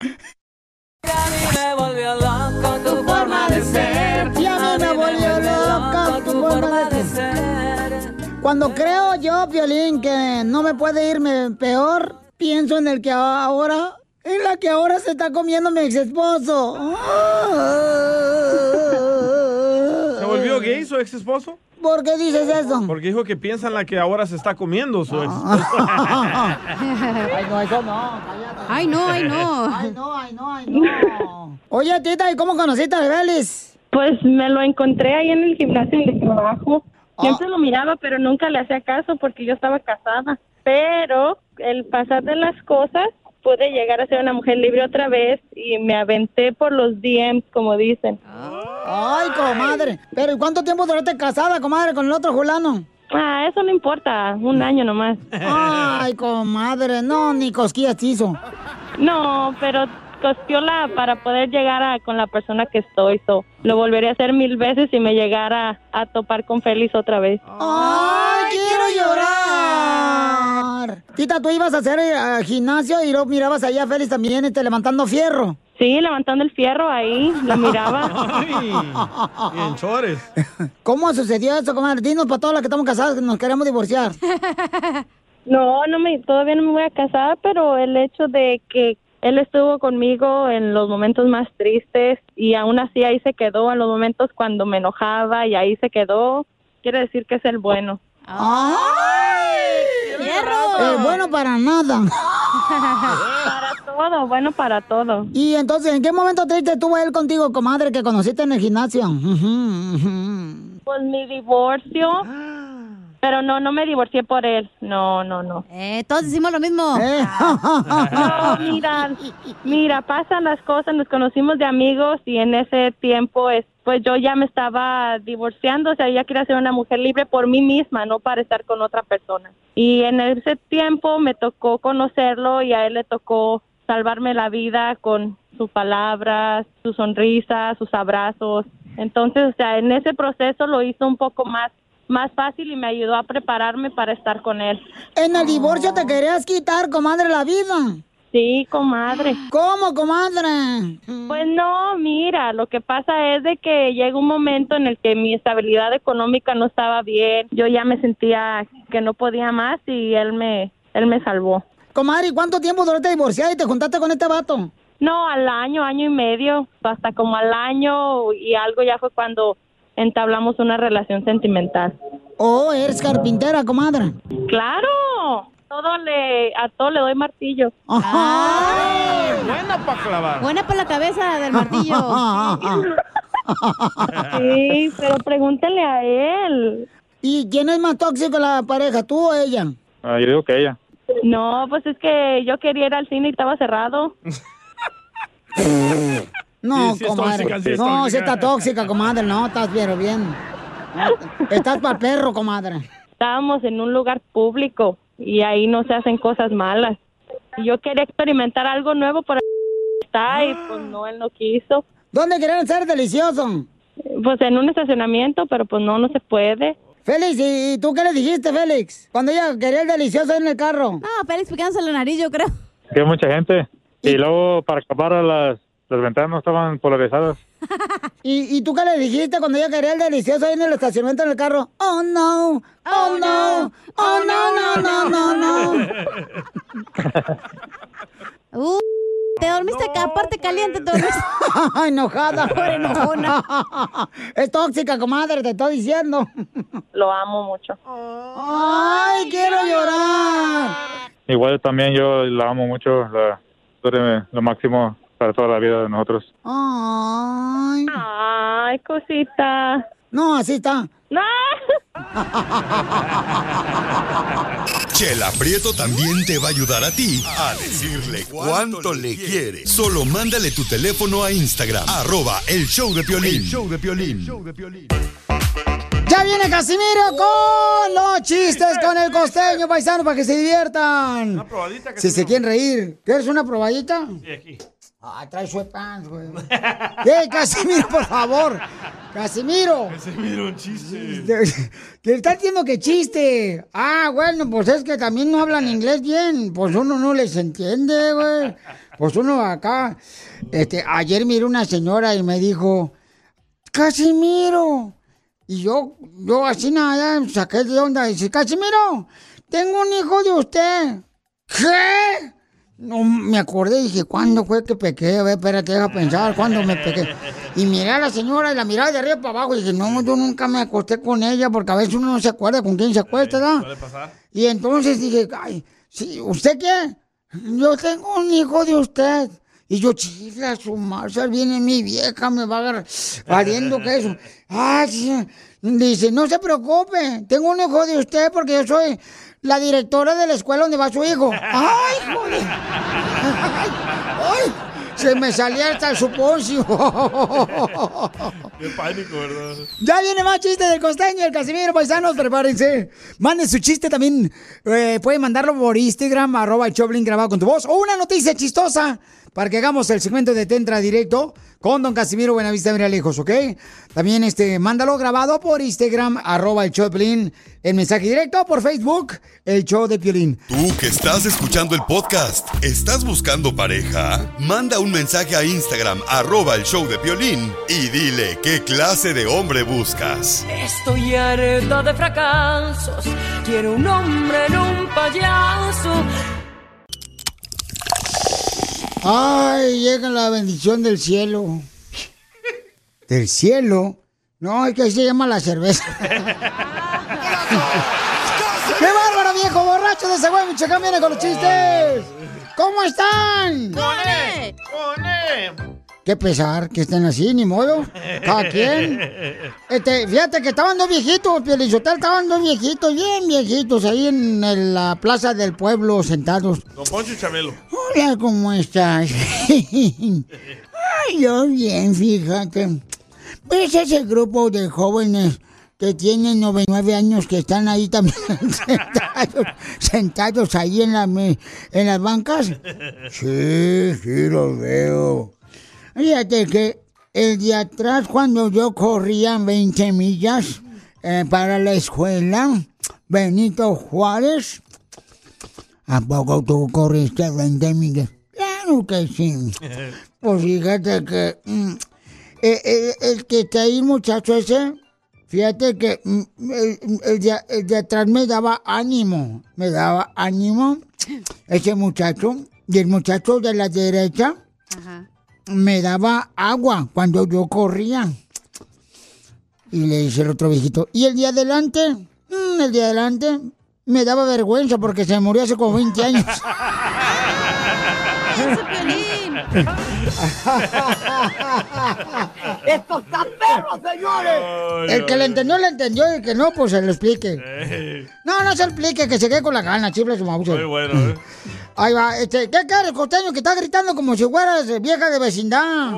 Me volvió loco tu forma de ser. Y a mí me volvió loca tu forma de ser. Cuando creo yo, Violín, que no me puede irme peor, pienso en el que ahora, en la que ahora se está comiendo mi ex esposo. ¿Se volvió gay su ex esposo? ¿Por qué dices eso? Porque dijo que piensa en la que ahora se está comiendo su ex Ay, no, eso no. Ay, no, ay, no. Ay, no, ay, no, ay, no. Oye, tita, ¿y cómo conociste a Bebelis? Pues me lo encontré ahí en el gimnasio donde trabajo. Siempre lo miraba, pero nunca le hacía caso porque yo estaba casada. Pero el pasar de las cosas, pude llegar a ser una mujer libre otra vez y me aventé por los DMs, como dicen. Ay, comadre. Pero ¿y cuánto tiempo duraste casada, comadre, con el otro fulano? Ah, eso no importa, un año nomás. Ay, comadre, no, ni cosquillas hizo. No, pero costiola para poder llegar a con la persona que estoy. So, lo volvería a hacer mil veces si me llegara a topar con Félix otra vez. ¡Ay, quiero llorar! Tita, tú ibas a hacer eh, gimnasio y luego mirabas allá a Félix también este, levantando fierro. Sí, levantando el fierro ahí, lo miraba. Y en chores. ¿Cómo sucedió eso, comadre? Dinos para todos los que estamos casados que nos queremos divorciar. No, no me, todavía no me voy a casar, pero el hecho de que él estuvo conmigo en los momentos más tristes y aún así ahí se quedó en los momentos cuando me enojaba y ahí se quedó, quiere decir que es el bueno. ¡Ay! Eh, bueno para nada. para todo, bueno para todo. Y entonces, ¿en qué momento triste estuvo él contigo, comadre, que conociste en el gimnasio? Pues mi divorcio. Pero no, no me divorcié por él. No, no, no. Eh, todos decimos lo mismo. No, mira, mira, pasan las cosas, nos conocimos de amigos y en ese tiempo, este, pues yo ya me estaba divorciando, o sea, ya quería ser una mujer libre por mí misma, no para estar con otra persona. Y en ese tiempo me tocó conocerlo y a él le tocó salvarme la vida con sus palabras, su sonrisa, sus abrazos. Entonces, o sea, en ese proceso lo hizo un poco más más fácil y me ayudó a prepararme para estar con él. En el divorcio te querías quitar, comadre, la vida. Sí, comadre. ¿Cómo, comadre? Pues no, mira, lo que pasa es de que llega un momento en el que mi estabilidad económica no estaba bien. Yo ya me sentía que no podía más y él me él me salvó. Comadre, ¿y cuánto tiempo duraste divorciada y te juntaste con este vato? No, al año, año y medio, hasta como al año y algo ya fue cuando entablamos una relación sentimental. Oh, eres carpintera, comadre. Claro, todo le, a todo le doy martillo. Buena para clavar. Buena para la cabeza del martillo. Sí, pero pregúntale a él. ¿Y quién es más tóxico la pareja, tú o ella? Ah, yo digo que ella. No, pues es que yo quería ir al cine y estaba cerrado. No, Sí, sí es comadre. tóxica, sí es no, tóxica. sí está tóxica, comadre. No, estás bien, bien. Estás para perro, comadre. Estábamos en un lugar público y ahí no se hacen cosas malas. Yo quería experimentar algo nuevo por está y pues no, él no quiso. ¿Dónde querían ser delicioso? Pues en un estacionamiento, pero pues no, no se puede. Félix, ¿y tú qué le dijiste, Félix? Cuando ella quería el delicioso en el carro. No, Félix picándose la nariz, yo creo. Que mucha gente. Y luego, para acabar, las, las ventanas no estaban polarizadas. ¿Y, ¿Y tú qué le dijiste cuando ella quería el delicioso ahí en el estacionamiento en el carro? Oh, no. Oh, no. Oh, no, no, no, no, no. Uh, te dormiste acá, aparte caliente, te dormiste. Enojada. Por enojona. Es tóxica, comadre, te estoy diciendo. Lo amo mucho. Ay, quiero llorar. Igual también yo la amo mucho. La, tú eres lo máximo para toda la vida de nosotros. Ay. Ay, cosita. No, así está. No. Chela Prieto también te va a ayudar a ti a decirle cuánto le quiere. Solo mándale tu teléfono a Instagram, arroba el show de Piolín. El show de Piolín. Ya viene Casimiro con los chistes con el costeño paisano para que se diviertan. Una probadita, Si se quieren reír. ¿Quieres una probadita? Sí, aquí. Ay, trae sweatpants, güey. ¡Eh, Casimiro, por favor! ¡Casimiro! Casimiro, un chiste. Que está diciendo que chiste. Ah, bueno, pues es que también no hablan inglés bien. Pues uno no les entiende, güey. Pues uno acá. Este, ayer miré una señora y me dijo, Casimiro. Y yo, yo así nada, saqué de onda y dice, Casimiro, tengo un hijo de usted. ¿Qué? No me acordé y dije, ¿cuándo fue que pequé? A ver, espérate, deja pensar, ¿cuándo me pequé? Y miré a la señora y la miraba de arriba para abajo y dije, no, yo nunca me acosté con ella porque a veces uno no se acuerda con quién se acuesta, ¿verdad? Suele pasar. Y entonces dije, ay, sí, ¿usted qué? Yo tengo un hijo de usted. Y yo, chifla, su marcha, viene mi vieja, me va a agarrar, valiendo que eso. Ay, sí. dice, no se preocupe, tengo un hijo de usted porque yo soy la directora de la escuela donde va su hijo. Ay, joder. Ay, ay, se me salía hasta el suponcio. Qué pánico, ¿verdad? Ya viene más chiste del costeño, el Casimiro, paisanos, prepárense. Manden su chiste también. eh, pueden mandarlo por Instagram, arroba el Choplin grabado con tu voz. O una noticia chistosa para que hagamos el segmento de Tentra Directo con don Casimiro Buenavista Mira Lejos, ¿ok? También este, mándalo grabado por Instagram, arroba el Choplin, el mensaje directo por Facebook, el show de Piolín. Tú que estás escuchando el podcast, ¿estás buscando pareja? Manda un mensaje a Instagram, arroba el show de Piolín, y dile qué clase de hombre buscas. Estoy harta de fracasos. Quiero un hombre en un payaso. Ay, llega la bendición del cielo. ¿Del cielo? No, es que así se llama la cerveza. ¡Qué bárbaro, viejo borracho de ese güey! Michoacán viene con los chistes. ¿Cómo están? ¡Cone! ¡Cone! Qué pesar que estén así, ni modo. Cada quien. Este, fíjate que estaban dos viejitos, Pielizotel, estaban dos viejitos, bien viejitos, ahí en la plaza del pueblo sentados. Don Poncho y Chabelo. Hola, ¿cómo estás? Ay, yo bien, fíjate. Pues ese grupo de jóvenes que tienen 99 años que están ahí también sentados, sentados ahí en, la, en las bancas. Sí, sí, los veo. Fíjate que el día atrás, cuando yo corría 20 millas eh, para la escuela, Benito Juárez, ¿a poco tú corriste 20 millas? Claro que sí. Pues fíjate que mm, eh, eh, el que está ahí, muchacho ese, fíjate que mm, el, el de, el de atrás me daba ánimo, me daba ánimo ese muchacho, y el muchacho de la derecha me daba agua cuando yo corría. Y le dice el otro viejito, ¿y el de adelante? "Mm, el de adelante me daba vergüenza porque se murió hace como 20 años. ¡Esto está perro, señores! El que le entendió, le entendió, y el que no, pues se lo explique. No, no se explique, que se quede con la gana, chifle su mouse. Muy bueno, ¿eh? Ahí va, este, ¿qué cara el costeño que está gritando como si fueras vieja de vecindad?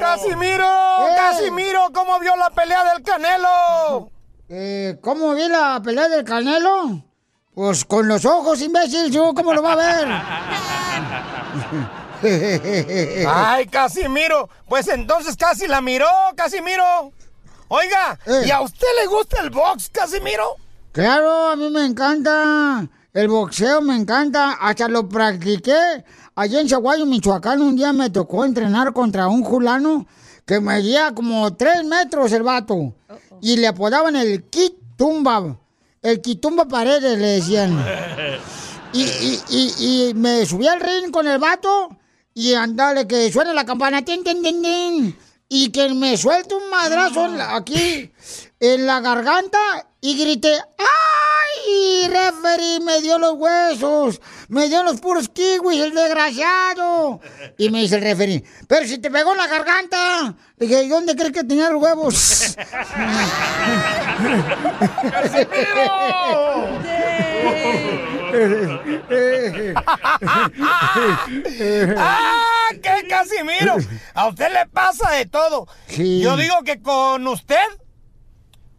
¡Casimiro! ¡Eh! ¡Casimiro! ¿Cómo vio la pelea del Canelo? Eh, ¿Cómo vi la pelea del Canelo? Pues con los ojos, imbécil, ¿yo ¿cómo lo va a ver? Ay, Casimiro. Pues entonces casi la miró, Casimiro. Oiga, ¿y a usted le gusta el box, Casimiro? Claro, a mí me encanta. El boxeo me encanta. Hasta lo practiqué. Allá en Zaguayo, Michoacán, un día me tocó entrenar contra un fulano que medía como tres metros el vato. Y le apodaban el Kitumba. El Kitumba Paredes, le decían. Y, y, y, y me subí al ring con el vato y andale que suene la campana, tin, tin, tin, tin, y que me suelte un madrazo en la- aquí en la garganta y grité, ¡ay! Referee, me dio los huesos, me dio los puros kiwis, el desgraciado. Y me dice el referee, pero si te pegó en la garganta. Le dije, ¿y dónde crees que tenía los huevos? ¡Ah, qué Casimiro! A usted le pasa de todo. Yo digo que con usted,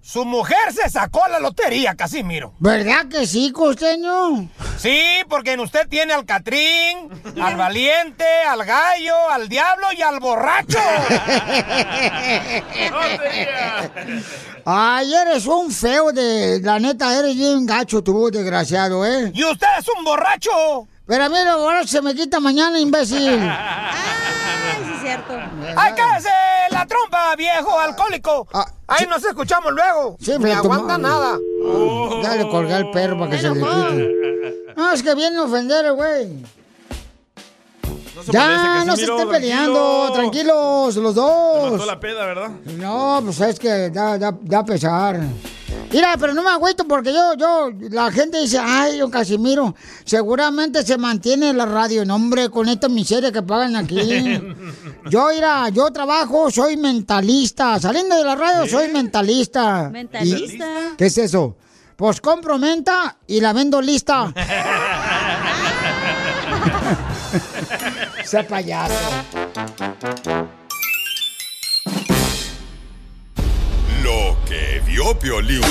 su mujer se sacó la lotería, Casimiro. ¿Verdad que sí, costeño? Sí, porque en usted tiene al Catrín, al valiente, al gallo, al diablo y al borracho. Ay, eres un feo de... La neta, eres bien gacho tú, desgraciado, ¿eh? ¡Y usted es un borracho! Pero a mí lo borracho se me quita mañana, imbécil. cierto. ¡Ay, cállese la trompa, viejo alcohólico! Ahí nos escuchamos luego. Sí, Ni pero aguanta nada. Dale colgar al perro para que se le quite. No, es que viene a ofender, el güey. se ya, no se estén peleando, tranquilos, los dos. Mató la peda, ¿verdad? No, pues es que da, da, da pesar. Mira, pero no me agüito porque yo, yo, la gente dice, ay, don Casimiro, seguramente se mantiene la radio, no, hombre, con esta miseria que pagan aquí. Yo, mira, yo trabajo, soy mentalista. Saliendo de la radio, soy mentalista. ¿Mentalista? ¿Y- ¿Qué es eso? Pues compro menta y la vendo lista. Sea payaso. Vio Piolín.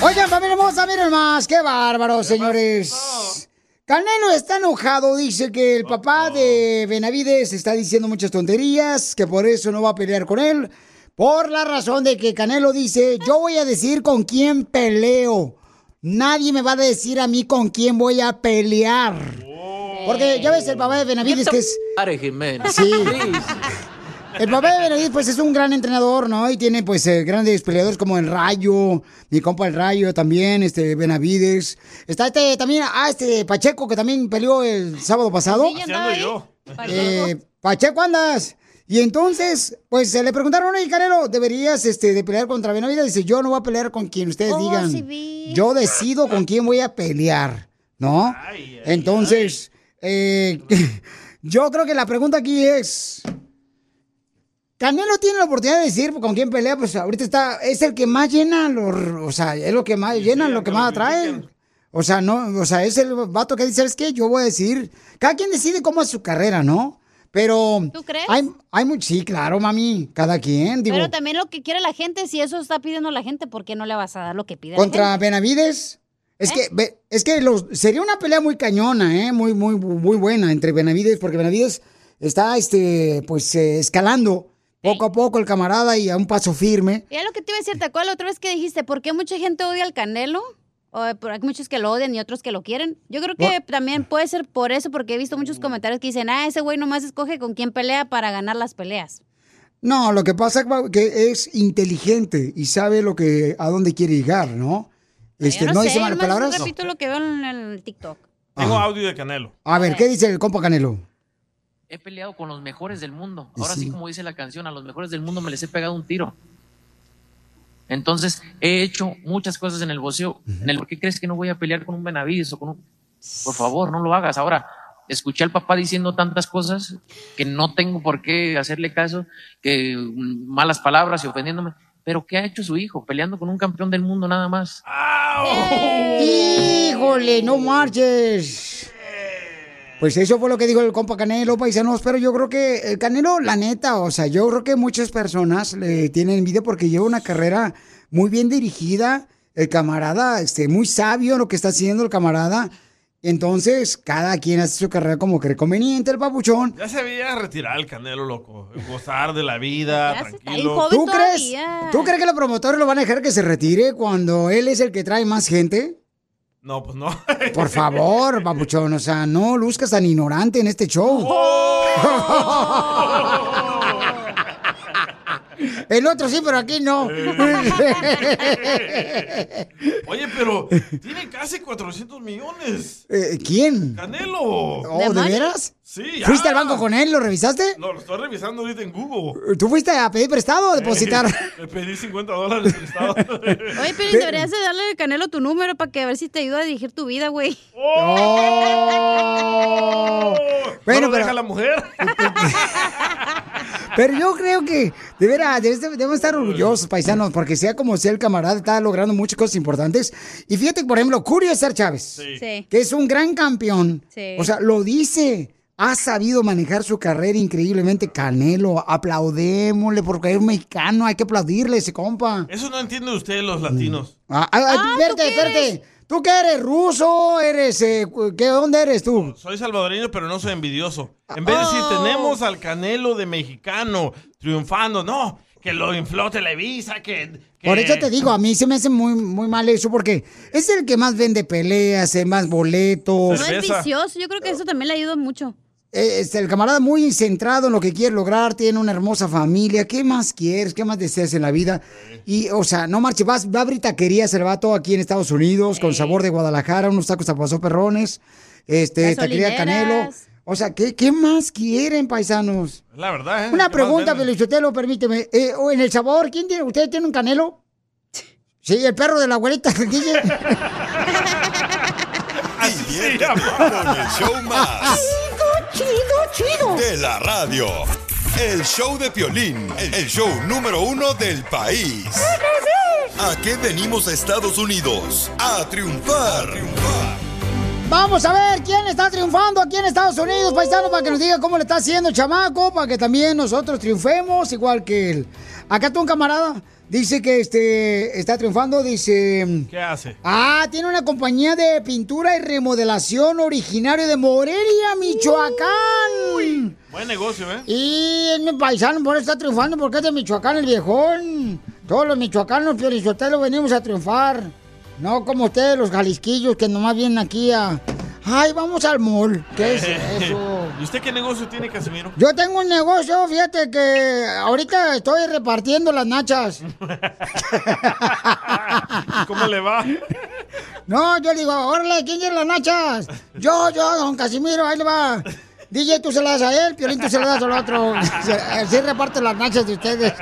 Oigan, familia hermosa, miren más, qué bárbaro, señores. Canelo está enojado, dice que el papá de Benavides está diciendo muchas tonterías, que por eso no va a pelear con él, por la razón de que Canelo dice, yo voy a decir con quién peleo. Nadie me va a decir a mí con quién voy a pelear. Porque ya ves el papá de Benavides que es... Sí. El papá de Benavides, pues, es un gran entrenador, ¿no? Y tiene, pues, eh, grandes peleadores como el Rayo, mi compa el Rayo también, este, Benavides. Está este, también, ah, este, Pacheco, que también peleó el sábado pasado. Sí, yo. Eh, Pacheco, andas. Y entonces, pues, se le preguntaron, oye, Canelo, ¿deberías, este, de pelear contra Benavides? Dice, yo no voy a pelear con quien ustedes Oh, digan. sí. Yo decido con quién voy a pelear, ¿no? Entonces, eh, yo creo que la pregunta aquí es... Canelo tiene la oportunidad de decir con quién pelea, pues ahorita está, es el que más llena, los, o sea, es lo que más llena, lo que más atrae. O sea, no, o sea, es el vato que dice, ¿sabes qué? Yo voy a decir, cada quien decide cómo es su carrera, ¿no? Pero ¿Tú crees? hay, hay sí, claro, mami, cada quien, digo, Pero también lo que quiere la gente, si eso está pidiendo la gente, ¿por qué no le vas a dar lo que pide la contra gente? Benavides. Es que ve- es que los, sería una pelea muy cañona, ¿eh? Muy, muy, muy buena entre Benavides, porque Benavides está, este, pues, eh, escalando poco a poco el camarada y a un paso firme. Y es lo que te iba a decir, ¿te acuerdas la otra vez que dijiste? ¿Por qué mucha gente odia al Canelo? O, eh, hay muchos que lo odian y otros que lo quieren. Yo creo que también puede ser por eso, porque he visto muchos comentarios que dicen, ah, ese güey nomás escoge con quién pelea para ganar las peleas. No, lo que pasa es que es inteligente y sabe lo que, a dónde quiere llegar, ¿no? Este, Yo no, sé, dice malas palabras. repito lo que veo en el TikTok. Tengo Ajá. audio de Canelo. A ver, ¿qué dice el compa Canelo? He peleado con los mejores del mundo. Ahora sí. sí. como dice la canción, a los mejores del mundo me les he pegado un tiro. Entonces, he hecho muchas cosas en el boxeo. En el, ¿Por qué crees que no voy a pelear con un Benavides o con un... Por favor, no lo hagas. Ahora, escuché al papá diciendo tantas cosas que no tengo por qué hacerle caso, que mm, malas palabras y ofendiéndome. Pero ¿qué ha hecho su hijo? Peleando con un campeón del mundo nada más. Híjole, no marches. Pues eso fue lo que dijo el compa Canelo, paisanos, pero yo creo que el Canelo, la neta, o sea, yo creo que muchas personas le tienen envidia porque lleva una carrera muy bien dirigida, el camarada, este, muy sabio en lo que está haciendo el camarada. Entonces, cada quien hace su carrera como cree conveniente, el papuchón. Ya se había retirar el Canelo, loco. Gozar de la vida, tranquilo. ¿Tú crees. ¿Tú crees que los promotores lo van a dejar que se retire cuando él es el que trae más gente? No, pues no. Por favor, papuchón, o sea, no luzcas tan ignorante en este show. El otro sí, pero aquí no. Oye, pero tiene casi 400 millones. Eh, ¿Quién? Canelo. Oh, ¿de veras? Sí, ya. ¿Fuiste al banco con él? ¿Lo revisaste? No, lo estoy revisando ahorita en Google. ¿Tú fuiste a pedir prestado o depositar? Le pedí 50 dólares prestado. Oye, pero deberías de darle al Canelo tu número para que a ver si te ayuda a dirigir tu vida, güey. Oh. Bueno, ¿No lo pero- deja la mujer? Pero yo creo que, de veras, debemos estar orgullosos, paisanos, porque sea como sea el camarada, está logrando muchas cosas importantes. Y fíjate, por ejemplo, Julio César Chávez, Sí. que es un gran campeón. Sí. O sea, lo dice. Ha sabido manejar su carrera increíblemente. Canelo, aplaudémosle porque es un mexicano, hay que aplaudirle ese compa. Eso no entienden ustedes los latinos. Ah, ah, ah, espérate, espérate. ¿Tú qué eres? ¿Ruso? ¿Eres? eh, ¿qué, ¿Dónde eres tú? Soy salvadoreño, pero no soy envidioso. En vez de decir, Oh. tenemos al Canelo de mexicano triunfando, no, que lo infló Televisa, que... que- Por eso te digo, a mí se me hace muy, muy mal eso, porque es el que más vende peleas, el más boletos. No es vicioso, yo creo que eso también le ayuda mucho. Este, el camarada muy centrado en lo que quiere lograr, tiene una hermosa familia. ¿Qué más quieres? ¿Qué más deseas en la vida? Y, o sea, no marche, vas, va a abrir taquerías el vato aquí en Estados Unidos, con sabor de Guadalajara, unos tacos tapazó perrones, este, taquería Canelo. O sea, ¿qué, ¿qué más quieren, paisanos? La verdad, ¿eh? Una ¿Qué más pregunta, venden? Felicitelo, permíteme. Eh, o en el sabor, ¿quién tiene? ¿Ustedes tienen un canelo? Sí, el perro de la abuelita, el DJ. Diviértete con el show más. Chido, chido, De la radio. El show de Piolín, el show número uno del país. ¿A qué venimos a Estados Unidos? A triunfar. Vamos a ver quién está triunfando aquí en Estados Unidos, paisano, para que nos diga cómo le está haciendo el chamaco, para que también nosotros triunfemos igual que él. Acá tú un camarada dice que este está triunfando, dice... ¿Qué hace? Ah, tiene una compañía de pintura y remodelación originario de Morelia, Michoacán. Buen negocio, ¿eh? Y es mi paisano, por eso está triunfando, porque es de Michoacán el viejón. Todos los michoacanos, lo venimos a triunfar. No como ustedes, los jalisquillos, que nomás vienen aquí a... Ay, vamos al mall. ¿Qué es eso? ¿Y usted qué negocio tiene, Casimiro? Yo tengo un negocio, fíjate que ahorita estoy repartiendo las nachas. ¿Cómo le va? No, yo digo, órale, ¿quién quiere las nachas? Yo, yo, don Casimiro, ahí le va. DJ, tú se las das a él, Piolín, tú se las das al otro. Así reparte las nachas de ustedes.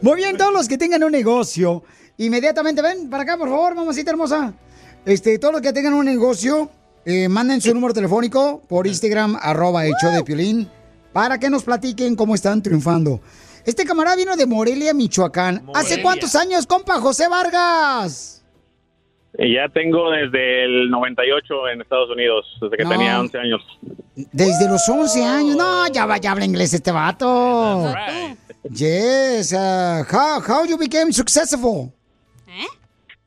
Muy bien, todos los que tengan un negocio, inmediatamente ven para acá, por favor, mamacita hermosa. Este, todos los que tengan un negocio, eh, manden su número telefónico por Instagram, arroba show de Piolín, para que nos platiquen cómo están triunfando. Este camarada vino de Morelia, Michoacán. ¿Hace cuántos años, compa José Vargas? Y ya tengo desde el 98 en Estados Unidos, desde que No. tenía 11 años. Desde los 11 años. No, ya, va- ya habla inglés este vato. Yes. uh, how, how you became successful?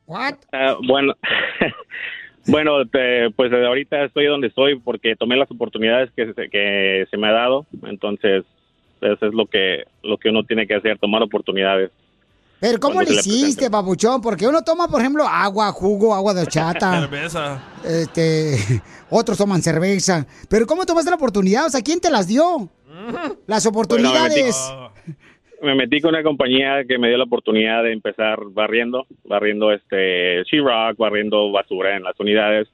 What? Ah, bueno, bueno, te- pues ahorita estoy donde estoy porque tomé las oportunidades que se, que se me ha dado. Entonces, eso es lo que lo que uno tiene que hacer, tomar oportunidades. Pero ¿cómo le hiciste, papuchón? Porque uno toma, por ejemplo, agua, jugo, agua de horchata. Cerveza. este, otros toman cerveza. Pero ¿cómo tomaste la oportunidad? O sea, ¿quién te las dio? Las oportunidades. Me metí con una compañía que me dio la oportunidad de empezar barriendo, barriendo este She-Rock, barriendo basura en las unidades.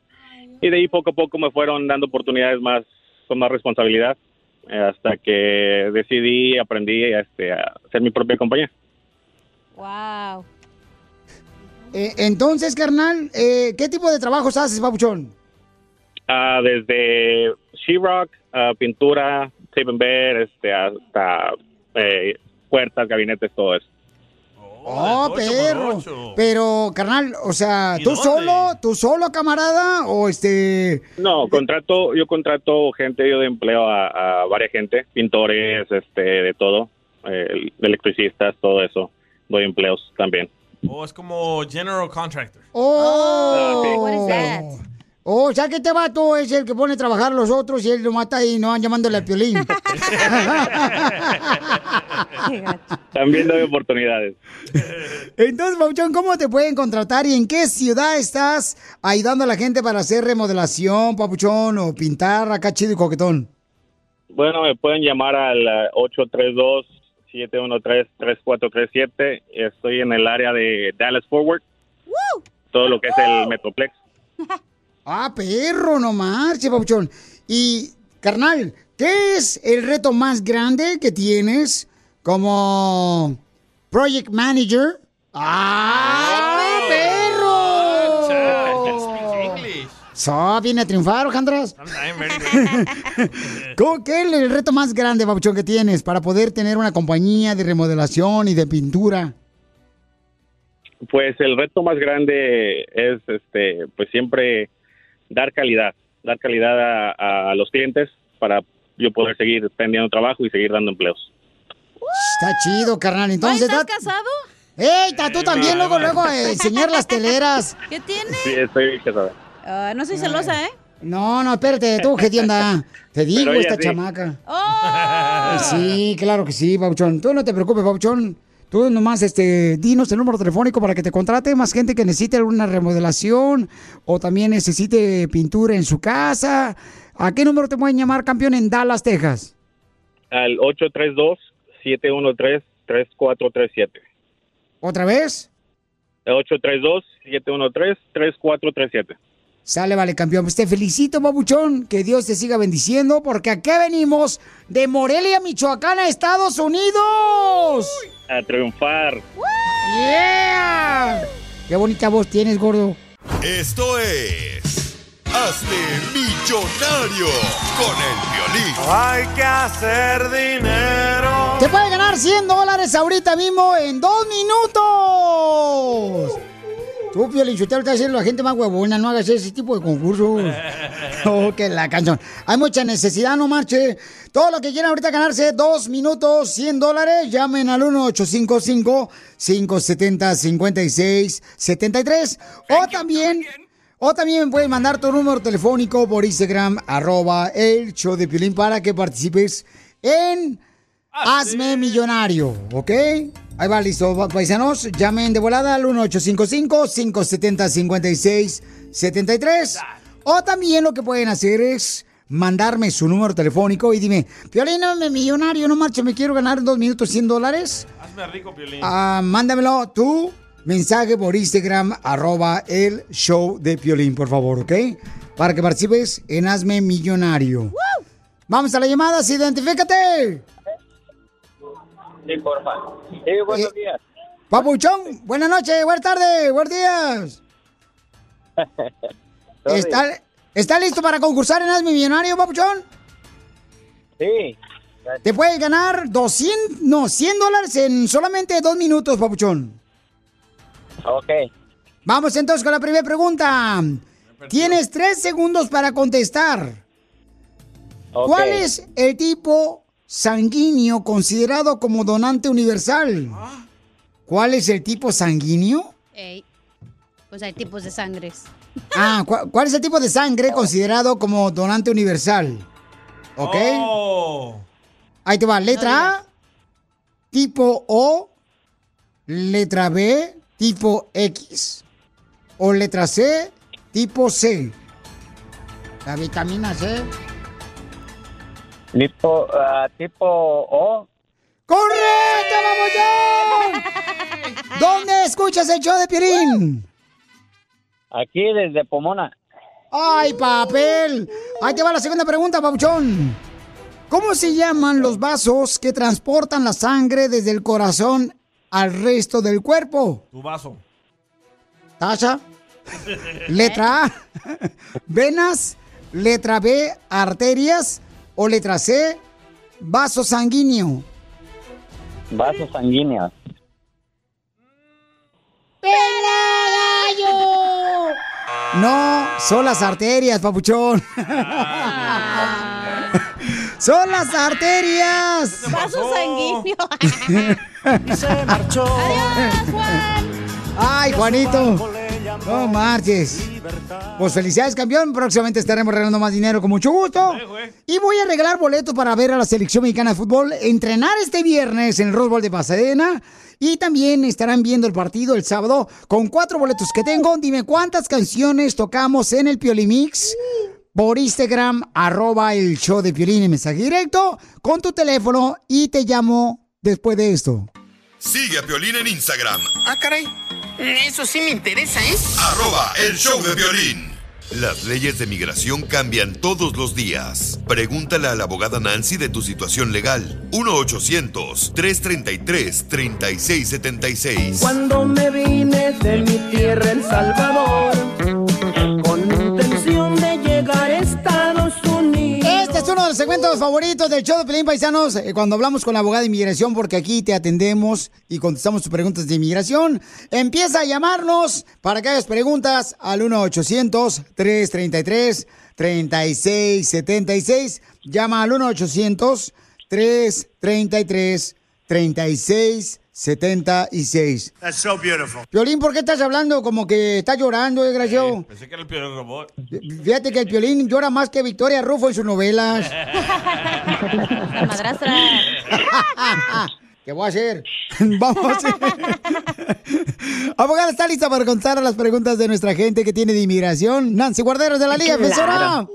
Y de ahí poco a poco me fueron dando oportunidades más con más responsabilidad eh, hasta que decidí, aprendí este, a hacer mi propia compañía. Wow. Eh, entonces, carnal, eh, ¿qué tipo de trabajos haces, papuchón? Ah, desde She-Rock, ah, pintura, tape and bed, este, hasta eh, puertas, gabinetes, todo eso. Oh, perro. Pero, carnal, o sea, ¿tú dónde? solo, tú solo, camarada? ¿O este...? No, contrato, yo contrato gente, yo de empleo a, a varias gente, pintores, este, de todo, eh, electricistas, todo eso. Doy empleos también. O es como general contractor. ¡Oh! What is that? Oh, o sea que este vato es el que pone a trabajar a los otros y él lo mata y no van llamándole al piolín. También doy oportunidades. Entonces, Pauchón, ¿cómo te pueden contratar y en qué ciudad estás ayudando a la gente para hacer remodelación, Papuchón, o pintar acá chido y coquetón? Bueno, me pueden llamar al eh, 832-713-3437. Estoy en el área de Dallas Forward. Todo lo que es el Metroplex. Ah, perro, no marche, Papuchón. Y, carnal, ¿qué es el reto más grande que tienes como project manager? ¡Ah, perro! So, viene a triunfar, Alejandras. ¿Cómo- ¿Qué es el reto más grande, Papuchón, que tienes para poder tener una compañía de remodelación y de pintura? Pues el reto más grande es, este, pues siempre dar calidad, dar calidad a, a los clientes para yo poder seguir teniendo trabajo y seguir dando empleos. Está chido, carnal. Entonces, ¿Estás da- casado? ¡Ey, tú también! Luego, luego, eh, enseñar las teleras. ¿Qué tiene? Sí, estoy casado. Ah, no soy celosa, ¿eh? No, no, espérate, tú, ¿qué tienda? Te digo, Pero esta sí. chamaca. ¡Oh! Sí, claro que sí, Pauchón. Tú no te preocupes, Pauchón. Tú nomás, este, dinos el número telefónico para que te contrate más gente que necesite alguna remodelación o también necesite pintura en su casa. ¿A qué número te pueden llamar, campeón, en Dallas, Texas? Al 832-713-3437. ¿Otra vez? 832-713-3437. Sale, vale, campeón. Pues te felicito, babuchón. Que Dios te siga bendiciendo, porque acá venimos de Morelia, Michoacán, a Estados Unidos. A triunfar. ¡Yeah! Qué bonita voz tienes, gordo. Esto es. Hazte millonario con el violín. Hay que hacer dinero. Te puede ganar 100 dólares ahorita mismo en dos minutos. Tú, Piolín, usted está haciendo la gente más huevona, no hagas ese tipo de concursos. oh, que la canción. Hay mucha necesidad, no marche. Todo lo que quieran ahorita ganarse, dos minutos, 100 dólares, llamen al 1-855-570-5673. O también, o también pueden mandar tu número telefónico por Instagram, arroba el show de Piolín, para que participes en Hazme Millonario, ¿ok? Ahí va, listo, paisanos. Llamen de volada al 1855-570-5673. O también lo que pueden hacer es mandarme su número telefónico y dime, Piolín, hazme millonario, no marcha, me quiero ganar en dos minutos 100 dólares. Hazme rico, Piolín. Ah, mándamelo tú, mensaje por Instagram, arroba el show de Piolín, por favor, ¿ok? Para que participes en Hazme Millonario. Vamos a la llamada, sí, identifícate. Sí, porfa. Sí, buenos Eh, días. Papuchón, buenas noches, buenas tardes, buenos días. ¿Está, ¿Está listo para concursar en Hazme Millonario, Papuchón? Sí. Te puedes ganar 200, no, 100 dólares en solamente dos minutos, Papuchón. Ok. Vamos entonces con la primera pregunta. Tienes tres segundos para contestar. ¿Cuál es el tipo sanguíneo considerado como donante universal? ¿Cuál es el tipo sanguíneo? Ey. Pues hay tipos de sangres. Ah, ¿cu- ¿cuál es el tipo de sangre considerado como donante universal? ¿Ok? Oh. Ahí te va. Letra A, tipo O. Letra B, tipo X. O letra C, tipo C. La vitamina C. Tipo, ah, tipo O. ¡Correcto, babuchón! ¿Dónde escuchas el show de Pirín? Aquí desde Pomona. ¡Ay, papel! Ahí te va la segunda pregunta, babuchón. ¿Cómo se llaman los vasos que transportan la sangre desde el corazón al resto del cuerpo? Tu vaso. ¿Tasha? Letra A, venas. Letra B, arterias. O letra C, vaso sanguíneo. Vasos sanguíneos. gallo! No, son las arterias, papuchón. son las arterias. Vaso sanguíneo. Y se marchó. Adiós, Juan. Ay, Juanito. No marches. Pues felicidades, campeón. Próximamente estaremos regalando más dinero con mucho gusto. Y voy a regalar boletos para ver a la selección mexicana de fútbol entrenar este viernes en el Rose Bowl de Pasadena. Y también estarán viendo el partido el sábado con cuatro boletos que tengo. Dime cuántas canciones tocamos en el Piolimix por Instagram, arroba el show de Piolín en mensaje directo con tu teléfono y te llamo después de esto. Sigue a Piolín en Instagram, Ah, caray. Eso sí me interesa, ¿eh? arroba el show de violín. Las leyes de migración cambian todos los días. Pregúntale a la abogada Nancy de tu situación legal. 1-800-333-3676. Cuando me vine de mi tierra, El Salvador, los segmentos favoritos del show de Pelín Paisanos, eh, cuando hablamos con la abogada de inmigración, porque aquí te atendemos y contestamos tus preguntas de inmigración. Empieza a llamarnos para que hagas preguntas al 1-800-333-3676. Llama al 1-800-333-3676. That's so beautiful. Piolín, ¿por qué estás hablando como que estás llorando, desgraciado? Pensé que era el peor robot. Fíjate que el Piolín llora más que Victoria Rufo en sus novelas. La madrastra. ¿Qué voy a hacer? Vamos. Abogada, ¿está lista para contestar a las preguntas de nuestra gente que tiene de inmigración? Nancy Guarderos de la Liga. Claro.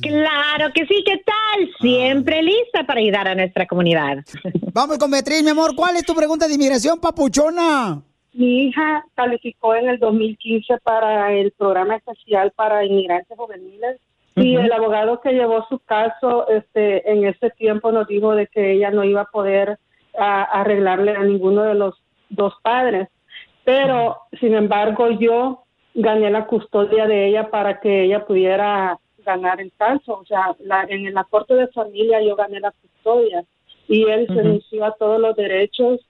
Claro que sí, ¿qué tal? Siempre lista para ayudar a nuestra comunidad. Vamos con Beatriz, mi amor. ¿Cuál es tu pregunta de inmigración, papuchona? Mi hija calificó en el 2015 para el programa especial para inmigrantes juveniles y el abogado que llevó su caso este, en ese tiempo nos dijo de que ella no iba a poder ah, arreglarle a ninguno de los dos padres. Pero, sin embargo, yo gané la custodia de ella para que ella pudiera ganar el caso. O sea, la- en la corte de familia yo gané la custodia y él Ujú. renunció a todos los derechos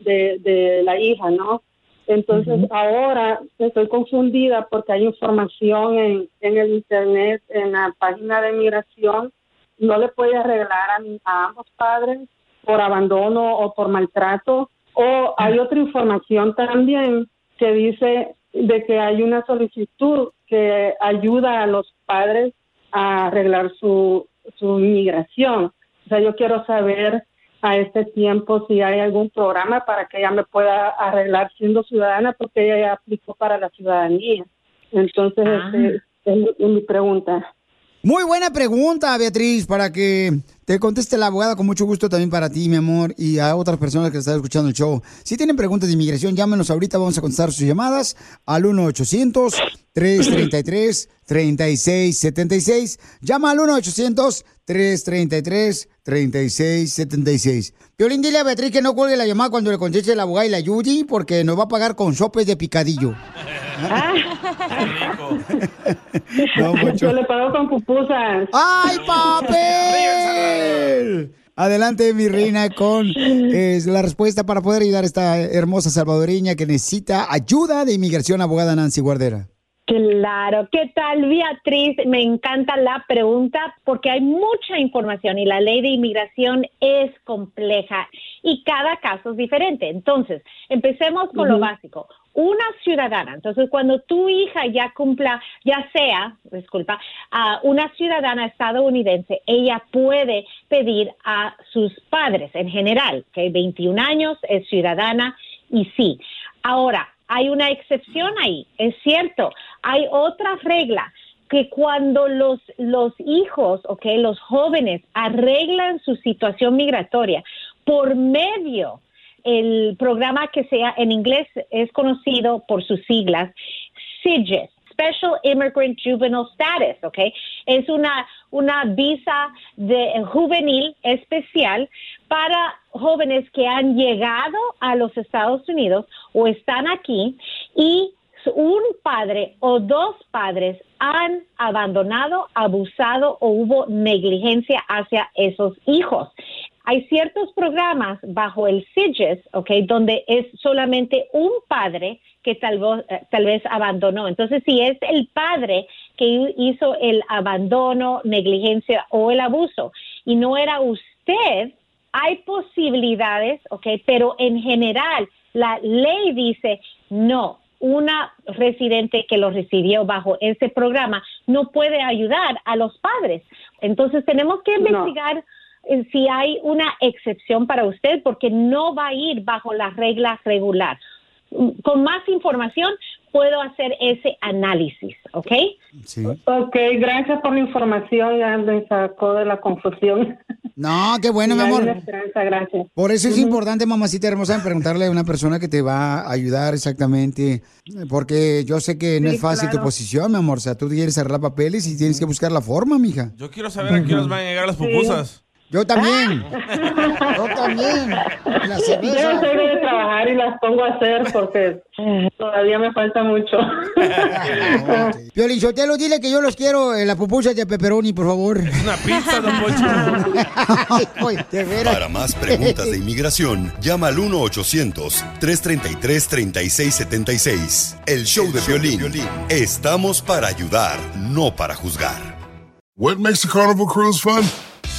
de, de la hija, ¿no? Entonces ahora estoy confundida porque hay información en, en el internet, en la página de migración, no le puede arreglar a, a ambos padres por abandono o por maltrato. O hay otra información también que dice de que hay una solicitud que ayuda a los padres a arreglar su, su inmigración. O sea, yo quiero saber a este tiempo si hay algún programa para que ella me pueda arreglar siendo ciudadana porque ella ya aplicó para la ciudadanía. Entonces, este, es, mi- es mi pregunta. Muy buena pregunta, Beatriz, para que te conteste la abogada con mucho gusto también para ti, mi amor, y a otras personas que están escuchando el show. Si tienen preguntas de inmigración, llámenos ahorita, vamos a contestar sus llamadas al 1-800-333-3676. Llama al 1-800-333-3676. Piolín, dile a Beatriz que no cuelgue la llamada cuando le conteste la abogada y la Yuji, porque nos va a pagar con sopes de picadillo. No, Poncho. Yo le pago con pupusas. ¡Ay, papel! Adelante, mi reina, con eh, la respuesta para poder ayudar a esta hermosa salvadoreña que necesita ayuda de inmigración, abogada Nancy Guardera. Claro, ¿qué tal Beatriz? Me encanta la pregunta porque hay mucha información y la ley de inmigración es compleja y cada caso es diferente. Entonces, empecemos con lo básico. Una ciudadana, entonces cuando tu hija ya cumpla, ya sea, disculpa, una ciudadana estadounidense, ella puede pedir a sus padres en general, que 21 años, es ciudadana y sí. Ahora, hay una excepción ahí, es cierto, hay otra regla que cuando los, los hijos, ok, los jóvenes arreglan su situación migratoria por medio el programa que sea en inglés es conocido por sus siglas SIGIS, Special Immigrant Juvenile Status, ¿ok? Es una, una visa de juvenil especial para jóvenes que han llegado a los Estados Unidos o están aquí y un padre o dos padres han abandonado, abusado o hubo negligencia hacia esos hijos. Hay ciertos programas bajo el SIGIS, ¿ok? Donde es solamente un padre que tal, vo- eh, tal vez abandonó. Entonces, si es el padre que hi- hizo el abandono, negligencia o el abuso y no era usted, hay posibilidades, ¿ok? Pero en general, la ley dice no. Una residente que lo recibió bajo ese programa no puede ayudar a los padres. Entonces tenemos que investigar eh, si hay una excepción para usted porque no va a ir bajo las reglas regular. Mm, Con más información puedo hacer ese análisis, ¿ok? Sí. Ok, gracias por la información, ya me sacó de la confusión. No, qué bueno, mi amor. una esperanza, gracias. Por eso es importante, mamacita hermosa, preguntarle a una persona que te va a ayudar exactamente. Porque yo sé que no Sí, es fácil tu posición, mi amor. O sea, tú quieres arreglar papeles y tienes que buscar la forma, mija. Yo quiero saber a qué horas van a llegar las pupusas. Yo también. Yo también. La Yo cerveza. soy de trabajar y las pongo a hacer porque todavía me falta mucho. Piolín Sotelo, dile que yo los quiero en las pupusas de pepperoni, por favor. Es una pizza, don Poncho. de veras. Para más preguntas de inmigración, llama al 1-800-333-3676. El show de violín. Estamos para ayudar, no para juzgar. What makes a carnival cruise fun?